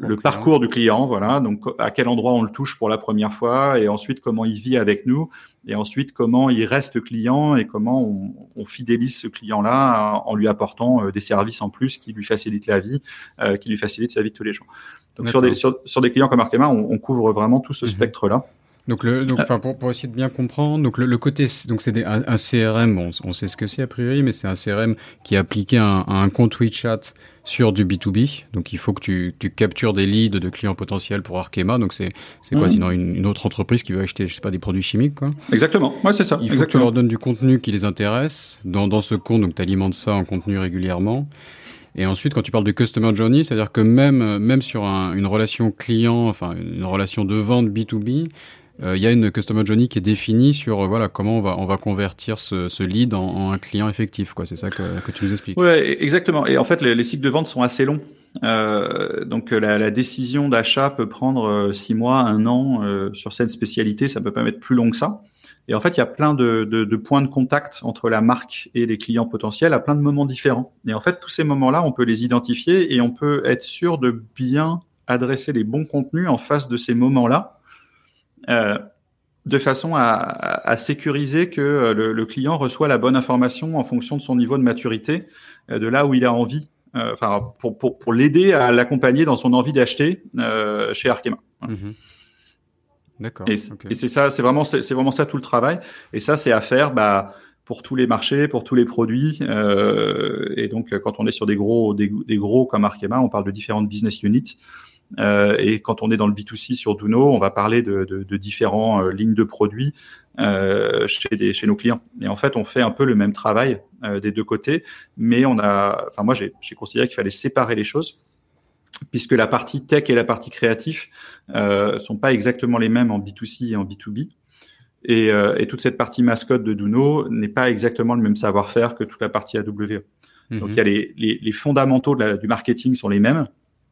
le, parcours, du client, voilà. Donc à quel endroit on le touche pour la première fois, et ensuite comment il vit avec nous, et ensuite comment il reste client et comment on, on fidélise ce client-là en lui apportant euh, des services en plus qui lui facilitent la vie, euh, qui lui facilitent sa vie de tous les jours. Donc sur des, sur, sur, des clients comme Arkema, on, on couvre vraiment tout ce mhm. spectre-là. Donc, le, donc, enfin, pour, pour essayer de bien comprendre, donc le, le côté, donc c'est un, un, CRM, bon, on sait ce que c'est a priori, mais c'est un CRM qui est appliqué à un, à un, compte WeChat sur du B2B. Donc, il faut que tu, tu captures des leads de clients potentiels pour Arkema. Donc, c'est c'est quoi? Mhm. sinon une, une, autre entreprise qui veut acheter, je sais pas, des produits chimiques, quoi. Exactement. Ouais, c'est ça. Il faut que tu leur donnes du contenu qui les intéresse dans, dans ce compte. Donc, tu alimentes ça en contenu régulièrement. Et ensuite, quand tu parles de customer journey, c'est-à-dire que même, même sur un, une relation client, enfin une relation de vente B2B, euh, il y a une customer journey qui est définie sur euh, voilà comment on va on va convertir ce, lead en, un client effectif c'est ça que, tu nous expliques. Ouais exactement. Et en fait les, les cycles de vente sont assez longs. Euh, donc la, décision d'achat peut prendre euh, six mois un an euh, sur cette spécialité. Ça peut pas mettre plus long que ça. Et en fait, il y a plein de, points de contact entre la marque et les clients potentiels à plein de moments différents. Et en fait, tous ces moments-là, on peut les identifier et on peut être sûr de bien adresser les bons contenus en face de ces moments-là euh, de façon à, à, sécuriser que euh, le, le, client reçoit la bonne information en fonction de son niveau de maturité, euh, de là où il a envie, enfin pour, pour, pour l'aider à l'accompagner dans son envie d'acheter chez Arkema. Mhm. D'accord. Et, et c'est ça, c'est vraiment, c'est vraiment ça tout le travail. Et ça, c'est à faire, bah, pour tous les marchés, pour tous les produits. Euh, et donc, quand on est sur des gros, des, des, gros comme Arkema, on parle de différentes business units. Euh, et quand on est dans le B2C sur Duno, on va parler de, de, de différents euh, lignes de produits euh, chez, des, chez nos clients. Et en fait, on fait un peu le même travail euh, des deux côtés, mais on a, enfin moi j'ai considéré qu'il fallait séparer les choses puisque la partie tech et la partie créatif euh, sont pas exactement les mêmes en B2C et en B2B. Et, euh, et toute cette partie mascotte de Duno n'est pas exactement le même savoir-faire que toute la partie AWE. Donc mhm. il y a les, les, les fondamentaux de la, du marketing sont les mêmes,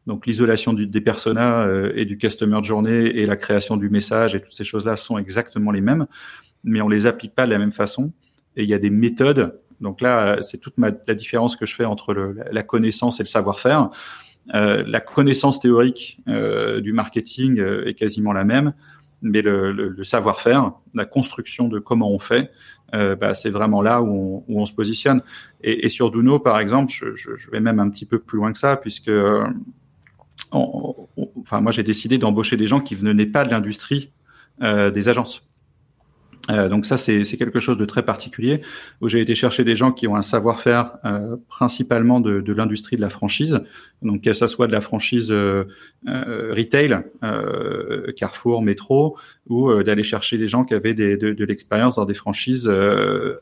donc l'isolation des personas euh, et du customer journey et la création du message et toutes ces choses-là sont exactement les mêmes, mais on les applique pas de la même façon. Et il y a des méthodes. Donc là, c'est toute ma, la différence que je fais entre le, la connaissance et le savoir-faire. Euh, la connaissance théorique euh, du marketing euh, est quasiment la même, mais le, le, le savoir-faire, la construction de comment on fait, euh, bah, c'est vraiment là où on, où on se positionne. Et, et, sur Duno, par exemple, je, je, je, vais même un petit peu plus loin que ça, puisque enfin moi j'ai décidé d'embaucher des gens qui venaient pas de l'industrie euh, des agences. Euh, donc ça c'est quelque chose de très particulier où j'ai été chercher des gens qui ont un savoir-faire euh, principalement de, l'industrie de la franchise, donc que ça soit de la franchise retail, Carrefour, Métro, ou d'aller chercher des gens qui avaient de, l'expérience dans des franchises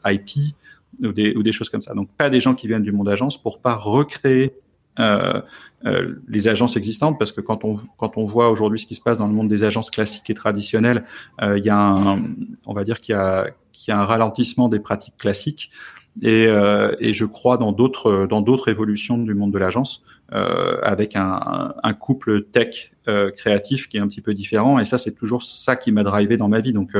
IP ou des, ou des choses comme ça. Donc pas des gens qui viennent du monde agence pour pas recréer les agences existantes, parce que quand on, quand on voit aujourd'hui ce qui se passe dans le monde des agences classiques et traditionnelles, euh, il y a un, on va dire qu'il y a, qu'il y a un ralentissement des pratiques classiques. Et, euh, et je crois dans d'autres dans d'autres évolutions du monde de l'agence, euh, avec un, un, couple tech créatif qui est un petit peu différent. Et ça, c'est toujours ça qui m'a drivé dans ma vie. Donc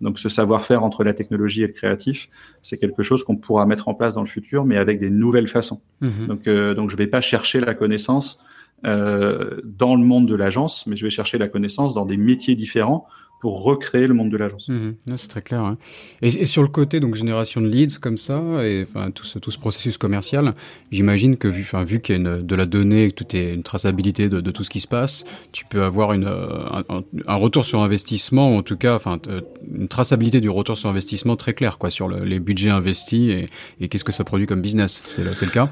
donc ce savoir-faire entre la technologie et le créatif, c'est quelque chose qu'on pourra mettre en place dans le futur, mais avec des nouvelles façons. Mhm. Donc, euh, donc je ne vais pas chercher la connaissance euh, dans le monde de l'agence, mais je vais chercher la connaissance dans des métiers différents pour recréer le monde de l'agence. Mhm. c'est très clair. Hein. Et, sur le côté donc génération de leads comme ça, et enfin tout ce, tout ce processus commercial, j'imagine que vu, enfin, vu qu'il y a une, de la donnée, que tout est une traçabilité de, de, tout ce qui se passe, tu peux avoir une, un, un, retour sur investissement, en tout cas, enfin euh, une traçabilité du retour sur investissement très clair, quoi, sur les budgets investis et, et qu'est-ce que ça produit comme business. C'est le cas.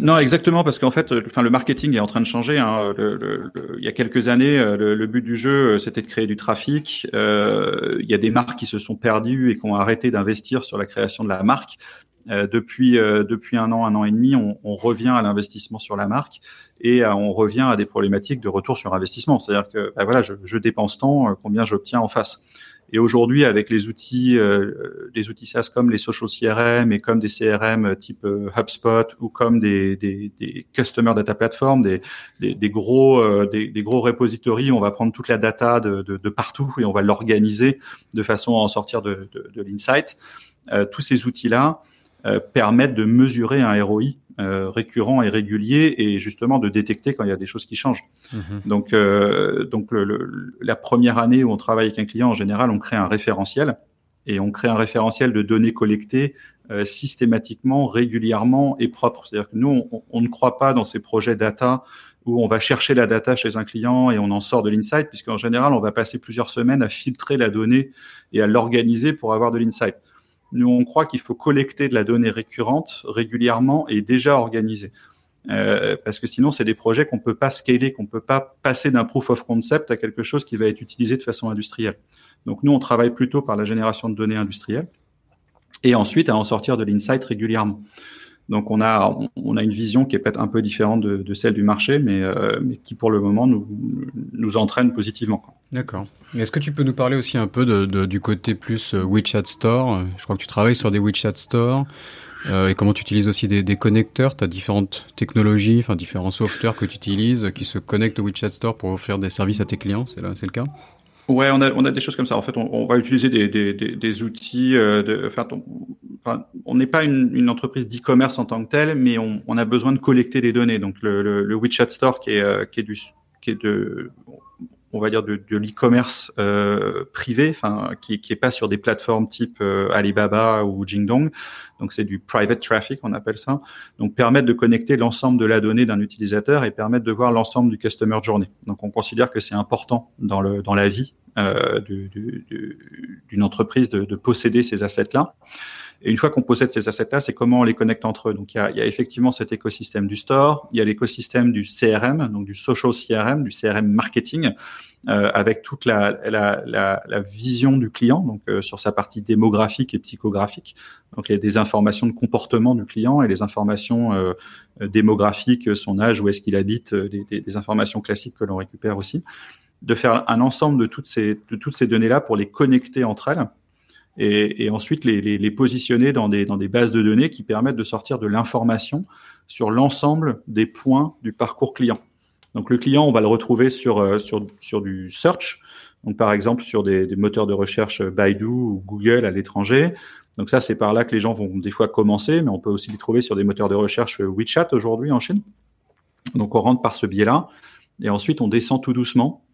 Non, exactement, parce qu'en fait, enfin, le marketing est en train de changer. Hein. il y a quelques années, euh, le, but du jeu, euh, c'était de créer du trafic. Euh, il y a des marques qui se sont perdues et qui ont arrêté d'investir sur la création de la marque. depuis depuis un an, un an et demi, on, on revient à l'investissement sur la marque et on revient à des problématiques de retour sur investissement. C'est-à-dire que bah, voilà, je, je dépense tant, combien j'obtiens en face. Et aujourd'hui, avec les outils, euh, les outils SaaS comme les social CRM et comme des CRM type euh, HubSpot ou comme des, des, des Customer Data Platform, des, des, des gros, euh, des, des, gros repositories, on va prendre toute la data de, de, de partout et on va l'organiser de façon à en sortir de, de, de l'insight. Euh, tous ces outils-là permettent de mesurer un ROI euh, récurrent et régulier et justement de détecter quand il y a des choses qui changent. Mhm. Donc, euh, donc le, la première année où on travaille avec un client, en général, on crée un référentiel et on crée un référentiel de données collectées euh, systématiquement, régulièrement et propre. C'est-à-dire que nous, on, on, ne croit pas dans ces projets data où on va chercher la data chez un client et on en sort de l'insight, puisqu'en général, on va passer plusieurs semaines à filtrer la donnée et à l'organiser pour avoir de l'insight. Nous, on croit qu'il faut collecter de la donnée récurrente régulièrement et déjà organisée. Euh, parce que sinon, c'est des projets qu'on peut pas scaler, qu'on peut pas passer d'un proof of concept à quelque chose qui va être utilisé de façon industrielle. Donc nous, on travaille plutôt par la génération de données industrielles et ensuite à en sortir de l'insight régulièrement. Donc on a, on a une vision qui est peut-être un peu différente de, de celle du marché, mais, euh, mais, qui pour le moment nous, nous entraîne positivement. D'accord. Est-ce que tu peux nous parler aussi un peu de, de, du côté plus euh, WeChat Store? Je crois que tu travailles sur des WeChat Store. Euh, et comment tu utilises aussi des, des connecteurs? Tu as différentes technologies, enfin différents softwares que tu utilises qui se connectent au WeChat Store pour offrir des services à tes clients, c'est le cas? Ouais, on a, on a des choses comme ça. En fait, on, on va utiliser des, des, des, des outils. Euh, de, enfin, on, on n'est pas une, une entreprise d'e-commerce en tant que telle, mais on, on, a besoin de collecter des données. Donc, le, le, le WeChat Store, qui est, euh, qui est du, qui est de, on va dire de, de l'e-commerce euh, privé, enfin qui qui pas sur des plateformes type euh, Alibaba ou Jingdong. Donc c'est du private traffic, on appelle ça. Donc permettre de connecter l'ensemble de la donnée d'un utilisateur et permettre de voir l'ensemble du customer journey. Donc on considère que c'est important dans le dans la vie euh, d'une entreprise de, de, posséder ces assets-là. Et une fois qu'on possède ces assets-là, c'est comment on les connecte entre eux. Donc, il y, a, effectivement cet écosystème du store, il y a l'écosystème du CRM, donc du social CRM, du CRM marketing, euh, avec toute la, la, la, la, vision du client, donc euh, sur sa partie démographique et psychographique. Donc, il y a des informations de comportement du client et les informations euh, démographiques, son âge, où est-ce qu'il habite, euh, des, des, des informations classiques que l'on récupère aussi de faire un ensemble de toutes ces, de toutes ces données-là pour les connecter entre elles et, ensuite les, positionner dans des, bases de données qui permettent de sortir de l'information sur l'ensemble des points du parcours client. Donc le client, on va le retrouver sur, euh, du search, donc par exemple sur des, des moteurs de recherche Baidu ou Google à l'étranger. Donc ça, c'est par là que les gens vont des fois commencer, mais on peut aussi les trouver sur des moteurs de recherche WeChat aujourd'hui en Chine. Donc on rentre par ce biais-là, et ensuite on descend tout doucement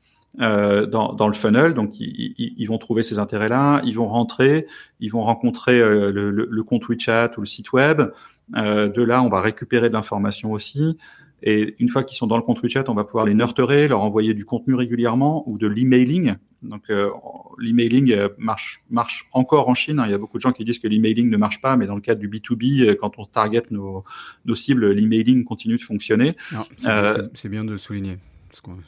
euh, dans, dans, le funnel. Donc, ils, ils, ils vont trouver ces intérêts-là, ils vont rentrer, ils vont rencontrer euh, le, compte WeChat ou le site web. Euh, de là, on va récupérer de l'information aussi. Et une fois qu'ils sont dans le compte WeChat, on va pouvoir les nurturer, leur envoyer du contenu régulièrement ou de l'emailing. Donc, euh, l'emailing marche, marche encore en Chine. Il y a beaucoup de gens qui disent que l'emailing ne marche pas, mais dans le cadre du B2B, quand on target nos, nos cibles, l'emailing continue de fonctionner. C'est bien de souligner.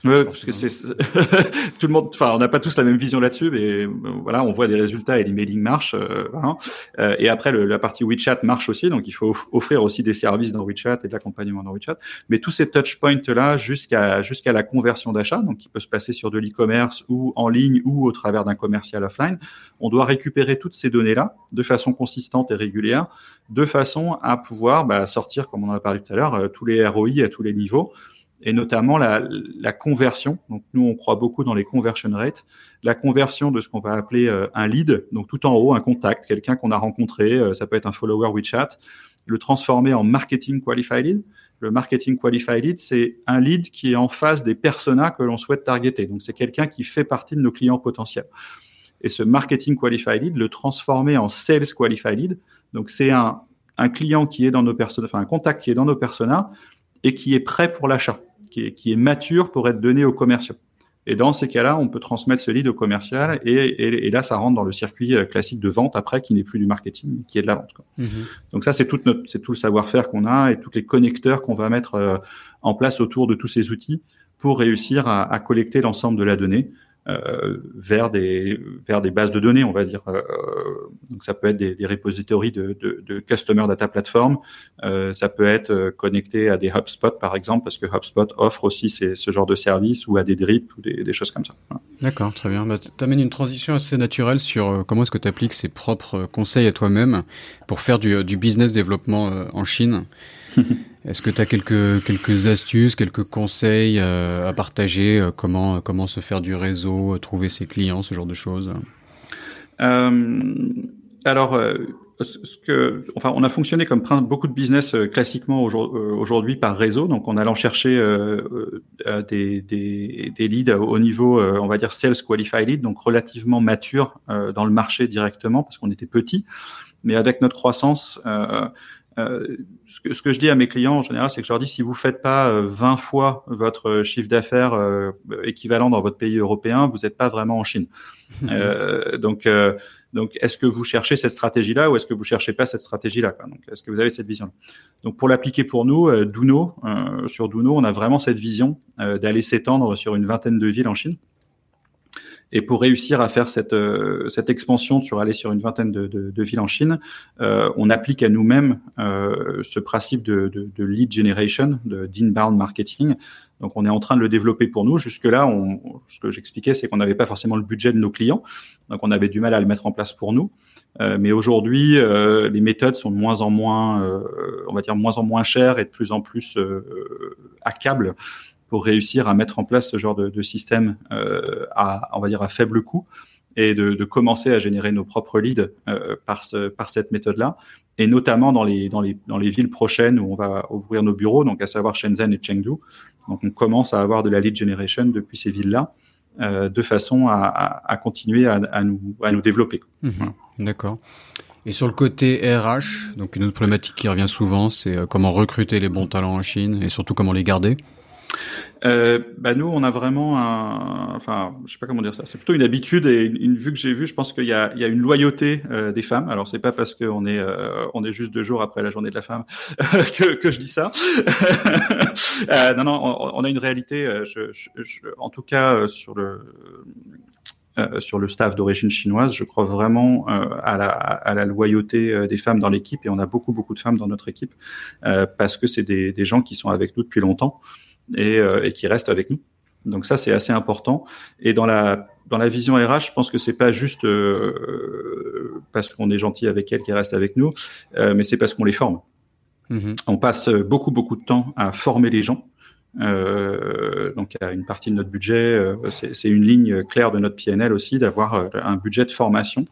Oui, parce que c'est (laughs) tout le monde. Enfin, on n'a pas tous la même vision là-dessus, mais euh, voilà, on voit des résultats et l'emailing marche. Euh, voilà. euh, et après, le, la partie WeChat marche aussi, donc il faut offrir aussi des services dans WeChat et de l'accompagnement dans WeChat. Mais tous ces touch points là, jusqu'à jusqu'à la conversion d'achat, donc qui peut se passer sur de l'e-commerce ou en ligne ou au travers d'un commercial offline, on doit récupérer toutes ces données là de façon consistante et régulière, de façon à pouvoir bah, sortir, comme on en a parlé tout à l'heure, euh, tous les ROI à tous les niveaux et notamment la, conversion. Donc nous, on croit beaucoup dans les conversion rates. La conversion de ce qu'on va appeler euh, un lead, donc tout en haut, un contact, quelqu'un qu'on a rencontré, euh, ça peut être un follower WeChat, le transformer en marketing qualified lead. Le marketing qualified lead, c'est un lead qui est en face des personas que l'on souhaite targeter. Donc c'est quelqu'un qui fait partie de nos clients potentiels. Et ce marketing qualified lead, le transformer en sales qualified lead, donc c'est un, un client qui est dans nos personas, enfin un contact qui est dans nos personas et qui est prêt pour l'achat qui est, qui est mature pour être donné aux commerciaux. Et dans ces cas-là, on peut transmettre ce lead au commercial et, et, et, là, ça rentre dans le circuit euh, classique de vente après, qui n'est plus du marketing, qui est de la vente. Quoi. Mmh. Donc ça, c'est tout notre, c'est tout le savoir-faire qu'on a et tous les connecteurs qu'on va mettre euh, en place autour de tous ces outils pour réussir à, à collecter l'ensemble de la donnée vers des vers des bases de données, on va dire. Euh, donc ça peut être des, des repositories de, de, de, customer data platform, euh, ça peut être euh, connecté à des HubSpot par exemple, parce que HubSpot offre aussi ces, ce genre de service ou à des drips ou des, des choses comme ça. Voilà. D'accord, très bien. Bah, tu amènes une transition assez naturelle sur euh, comment est-ce que tu appliques ces propres conseils à toi-même pour faire du, du business développement en Chine? (laughs) Est-ce que tu as quelques, quelques astuces, quelques conseils euh, à partager euh, comment, comment se faire du réseau, euh, trouver ses clients, ce genre de choses? Euh, Alors, enfin, on a fonctionné comme beaucoup de business classiquement aujourd'hui par réseau, donc en allant chercher des, des, des, leads au niveau, on va dire, sales qualified lead, donc relativement mature dans le marché directement parce qu'on était petit. Mais avec notre croissance, euh, ce, que, ce, que, je dis à mes clients en général, c'est que je leur dis si vous faites pas 20 euh, fois votre chiffre d'affaires euh, équivalent dans votre pays européen, vous n'êtes pas vraiment en Chine. (laughs) euh, donc, euh, donc, est-ce que vous cherchez cette stratégie-là ou est-ce que vous cherchez pas cette stratégie-là Donc, est-ce que vous avez cette vision Donc, pour l'appliquer pour nous, euh, Duno, sur Duno, on a vraiment cette vision d'aller s'étendre sur une vingtaine de villes en Chine. Et pour réussir à faire cette, euh, cette expansion sur aller sur une vingtaine de, de, de villes en Chine, euh, on applique à nous-mêmes euh, ce principe de, de, lead generation, d'inbound marketing. Donc on est en train de le développer pour nous. Jusque-là, ce que j'expliquais, c'est qu'on n'avait pas forcément le budget de nos clients, donc on avait du mal à le mettre en place pour nous. Euh, mais aujourd'hui, euh, les méthodes sont de moins en moins, euh, on va dire, moins en moins chères et de plus en plus accables pour réussir à mettre en place ce genre de, de système euh, à, on va dire, à faible coût et de, de commencer à générer nos propres leads euh, par, ce, par cette méthode-là, et notamment dans les, dans, les, dans les villes prochaines où on va ouvrir nos bureaux, donc à savoir Shenzhen et Chengdu. Donc on commence à avoir de la lead generation depuis ces villes-là, euh, de façon à, à, à continuer à, à, nous, à nous développer. Mmh, voilà. D'accord. Et sur le côté RH, donc une autre problématique qui revient souvent, c'est comment recruter les bons talents en Chine et surtout comment les garder euh, bah nous, on a vraiment un, enfin, je sais pas comment dire ça. C'est plutôt une habitude et une, vue que j'ai vue. Je pense qu'il y a, une loyauté euh, des femmes. Alors c'est pas parce qu'on est, euh, on est juste deux jours après la journée de la femme (laughs) que, je dis ça. (laughs) Euh, non, non, on, a une réalité. En tout cas, sur le sur le staff d'origine chinoise. Je crois vraiment à, la, loyauté des femmes dans l'équipe et on a beaucoup beaucoup de femmes dans notre équipe parce que c'est des, gens qui sont avec nous depuis longtemps et, et qui restent avec nous. Donc ça c'est assez important. Et dans la dans la vision RH, je pense que c'est pas juste euh, parce qu'on est gentil avec elles qui restent avec nous, euh, mais c'est parce qu'on les forme. Mmh. On passe beaucoup beaucoup de temps à former les gens euh, donc, a une partie de notre budget, euh, c'est une ligne claire de notre PNL aussi, d'avoir euh, un budget de formation.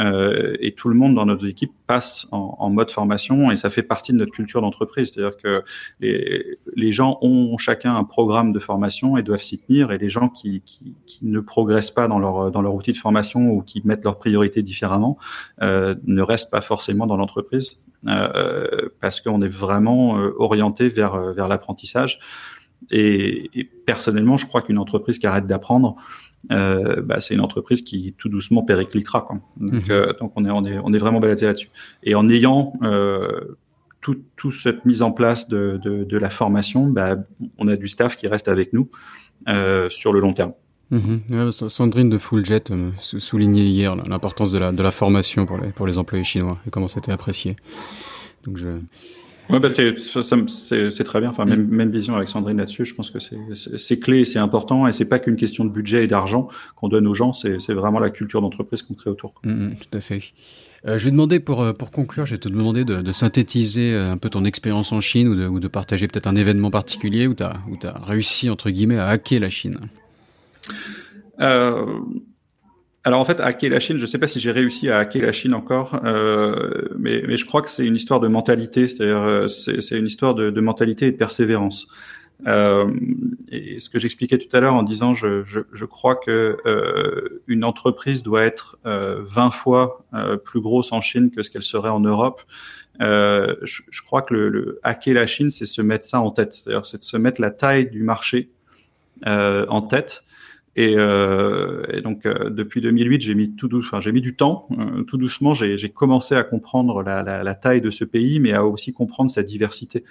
Euh, et tout le monde dans notre équipe passe en, mode formation et ça fait partie de notre culture d'entreprise. C'est-à-dire que les, gens ont chacun un programme de formation et doivent s'y tenir. Et les gens qui, ne progressent pas dans leur, dans leur outil de formation ou qui mettent leurs priorités différemment euh, ne restent pas forcément dans l'entreprise euh, parce qu'on est vraiment orienté vers, vers l'apprentissage. Et, personnellement, je crois qu'une entreprise qui arrête d'apprendre, euh, bah, c'est une entreprise qui tout doucement périclitera. Quoi. Donc, mmh. euh, donc on est on est on est vraiment baladé là-dessus. Et en ayant euh, toute tout cette mise en place de, de, de la formation, bah, on a du staff qui reste avec nous sur le long terme. Mmh. Sandrine de Fulljet soulignait hier l'importance de la, de la formation pour les, pour les employés chinois et comment c'était apprécié. Donc je, Ouais, bah c'est très bien. Enfin, même, mm. même vision avec Sandrine là-dessus. Je pense que c'est clé c'est important. Et c'est pas qu'une question de budget et d'argent qu'on donne aux gens. C'est vraiment la culture d'entreprise qu'on crée autour. Mm, mm, tout à fait. Euh, je vais demander pour euh, pour conclure, je vais te demander de, de synthétiser euh, un peu ton expérience en Chine ou de, ou de partager peut-être un événement particulier où tu as où as réussi entre guillemets à hacker la Chine. Euh, alors en fait, hacker la Chine, je ne sais pas si j'ai réussi à hacker la Chine encore, euh, mais, mais, je crois que c'est une histoire de mentalité, c'est-à-dire euh, c'est une histoire de, de, mentalité et de persévérance. Euh, et ce que j'expliquais tout à l'heure en disant, je, je, je crois que euh, une entreprise doit être 20 euh, fois euh, plus grosse en Chine que ce qu'elle serait en Europe. Je, je, crois que le, le, hacker la Chine, c'est se mettre ça en tête, c'est-à-dire c'est de se mettre la taille du marché en tête et, euh, et, donc euh, depuis 2008, j'ai mis tout enfin j'ai mis du temps, euh, tout doucement, j'ai commencé à comprendre la, la, la, taille de ce pays, mais à aussi comprendre sa diversité.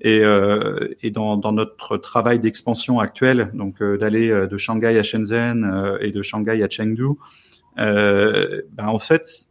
Et, euh, et dans, dans, notre travail d'expansion actuel, donc d'aller de Shanghai à Shenzhen et de Shanghai à Chengdu, ben en fait,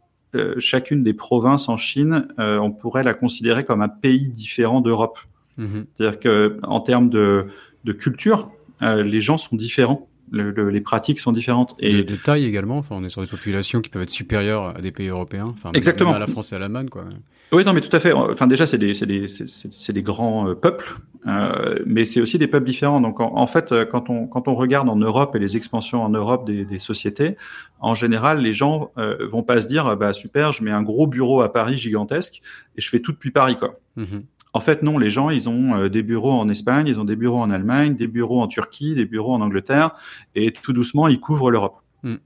chacune des provinces en Chine, on pourrait la considérer comme un pays différent d'Europe. Mm-hmm. C'est-à-dire que en termes de, de culture, les gens sont différents le, les pratiques sont différentes. Et de, taille également. Enfin, on est sur des populations qui peuvent être supérieures à des pays européens. Enfin, Exactement. à la France et à l'Allemagne, quoi. Oui, non, mais tout à fait. Enfin, déjà, c'est des, c'est des, c'est, des grands euh, peuples, euh, mais c'est aussi des peuples différents. Donc, en, fait, euh, quand on, quand on regarde en Europe et les expansions en Europe des, des sociétés, en général, les gens euh, vont pas se dire, bah super, je mets un gros bureau à Paris gigantesque et je fais tout depuis Paris, quoi. Mm-hmm. En fait, non, les gens, ils ont euh, des bureaux en Espagne, ils ont des bureaux en Allemagne, des bureaux en Turquie, des bureaux en Angleterre, et tout doucement, ils couvrent l'Europe. Mm.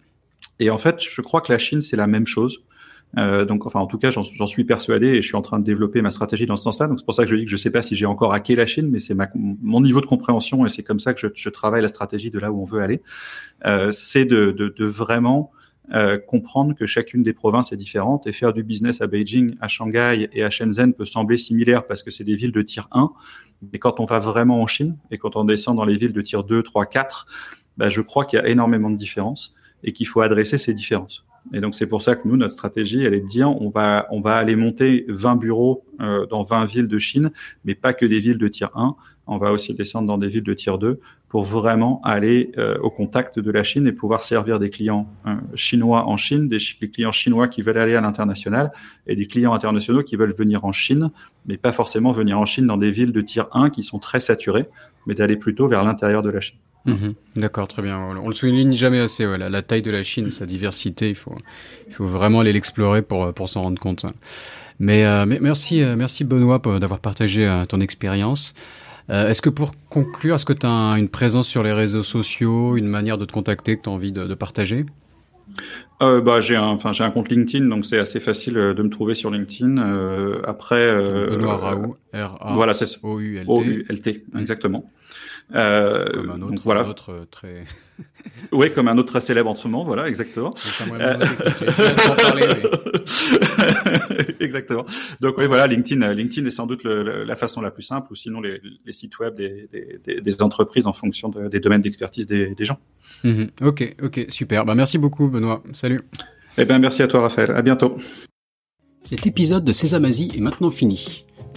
Et en fait, je crois que la Chine, c'est la même chose. Euh, donc, enfin, en tout cas, j'en suis persuadé et je suis en train de développer ma stratégie dans ce sens-là. Donc, c'est pour ça que je dis que je ne sais pas si j'ai encore hacké la Chine, mais c'est mon niveau de compréhension et c'est comme ça que je, je, travaille la stratégie de là où on veut aller. Euh, c'est de, de, de, vraiment euh, comprendre que chacune des provinces est différente et faire du business à Beijing, à Shanghai et à Shenzhen peut sembler similaire parce que c'est des villes de tier 1. Mais quand on va vraiment en Chine et quand on descend dans les villes de tier 2, 3, 4, bah, je crois qu'il y a énormément de différences et qu'il faut adresser ces différences. Et donc c'est pour ça que nous, notre stratégie, elle est de dire on va, on va aller monter 20 bureaux euh, dans 20 villes de Chine, mais pas que des villes de tier 1. On va aussi descendre dans des villes de tier 2 pour vraiment aller euh, au contact de la Chine et pouvoir servir des clients euh, chinois en Chine, des, clients chinois qui veulent aller à l'international et des clients internationaux qui veulent venir en Chine, mais pas forcément venir en Chine dans des villes de tier 1 qui sont très saturées, mais d'aller plutôt vers l'intérieur de la Chine. Mhm. D'accord, très bien. On le souligne jamais assez. La, taille de la Chine, sa diversité, il faut, vraiment aller l'explorer pour, s'en rendre compte. Mais, euh, merci, merci Benoît d'avoir partagé ton expérience. Euh, est-ce que pour conclure, est-ce que tu as une présence sur les réseaux sociaux, une manière de te contacter que tu as envie de, de partager? Euh, bah, j'ai un, enfin, j'ai un compte LinkedIn, donc c'est assez facile euh, de me trouver sur LinkedIn. Euh, après, euh, Benoît Raoult, R A O -U -L -T exactement. Euh, comme un autre, donc, voilà. un autre euh, très. (laughs) oui, comme un autre très célèbre en ce moment, voilà, exactement. Euh... parler, mais... (laughs) exactement. Donc oui, voilà, LinkedIn, LinkedIn est sans doute le, la façon la plus simple, ou sinon les, les sites web des, des, des, entreprises en fonction de, des domaines d'expertise des, des, gens. -hmm. Ok, ok, super. Bah, merci beaucoup, Benoît. Salut. Eh bien, merci à toi, Raphaël. À bientôt. Cet épisode de Sésamazie est maintenant fini.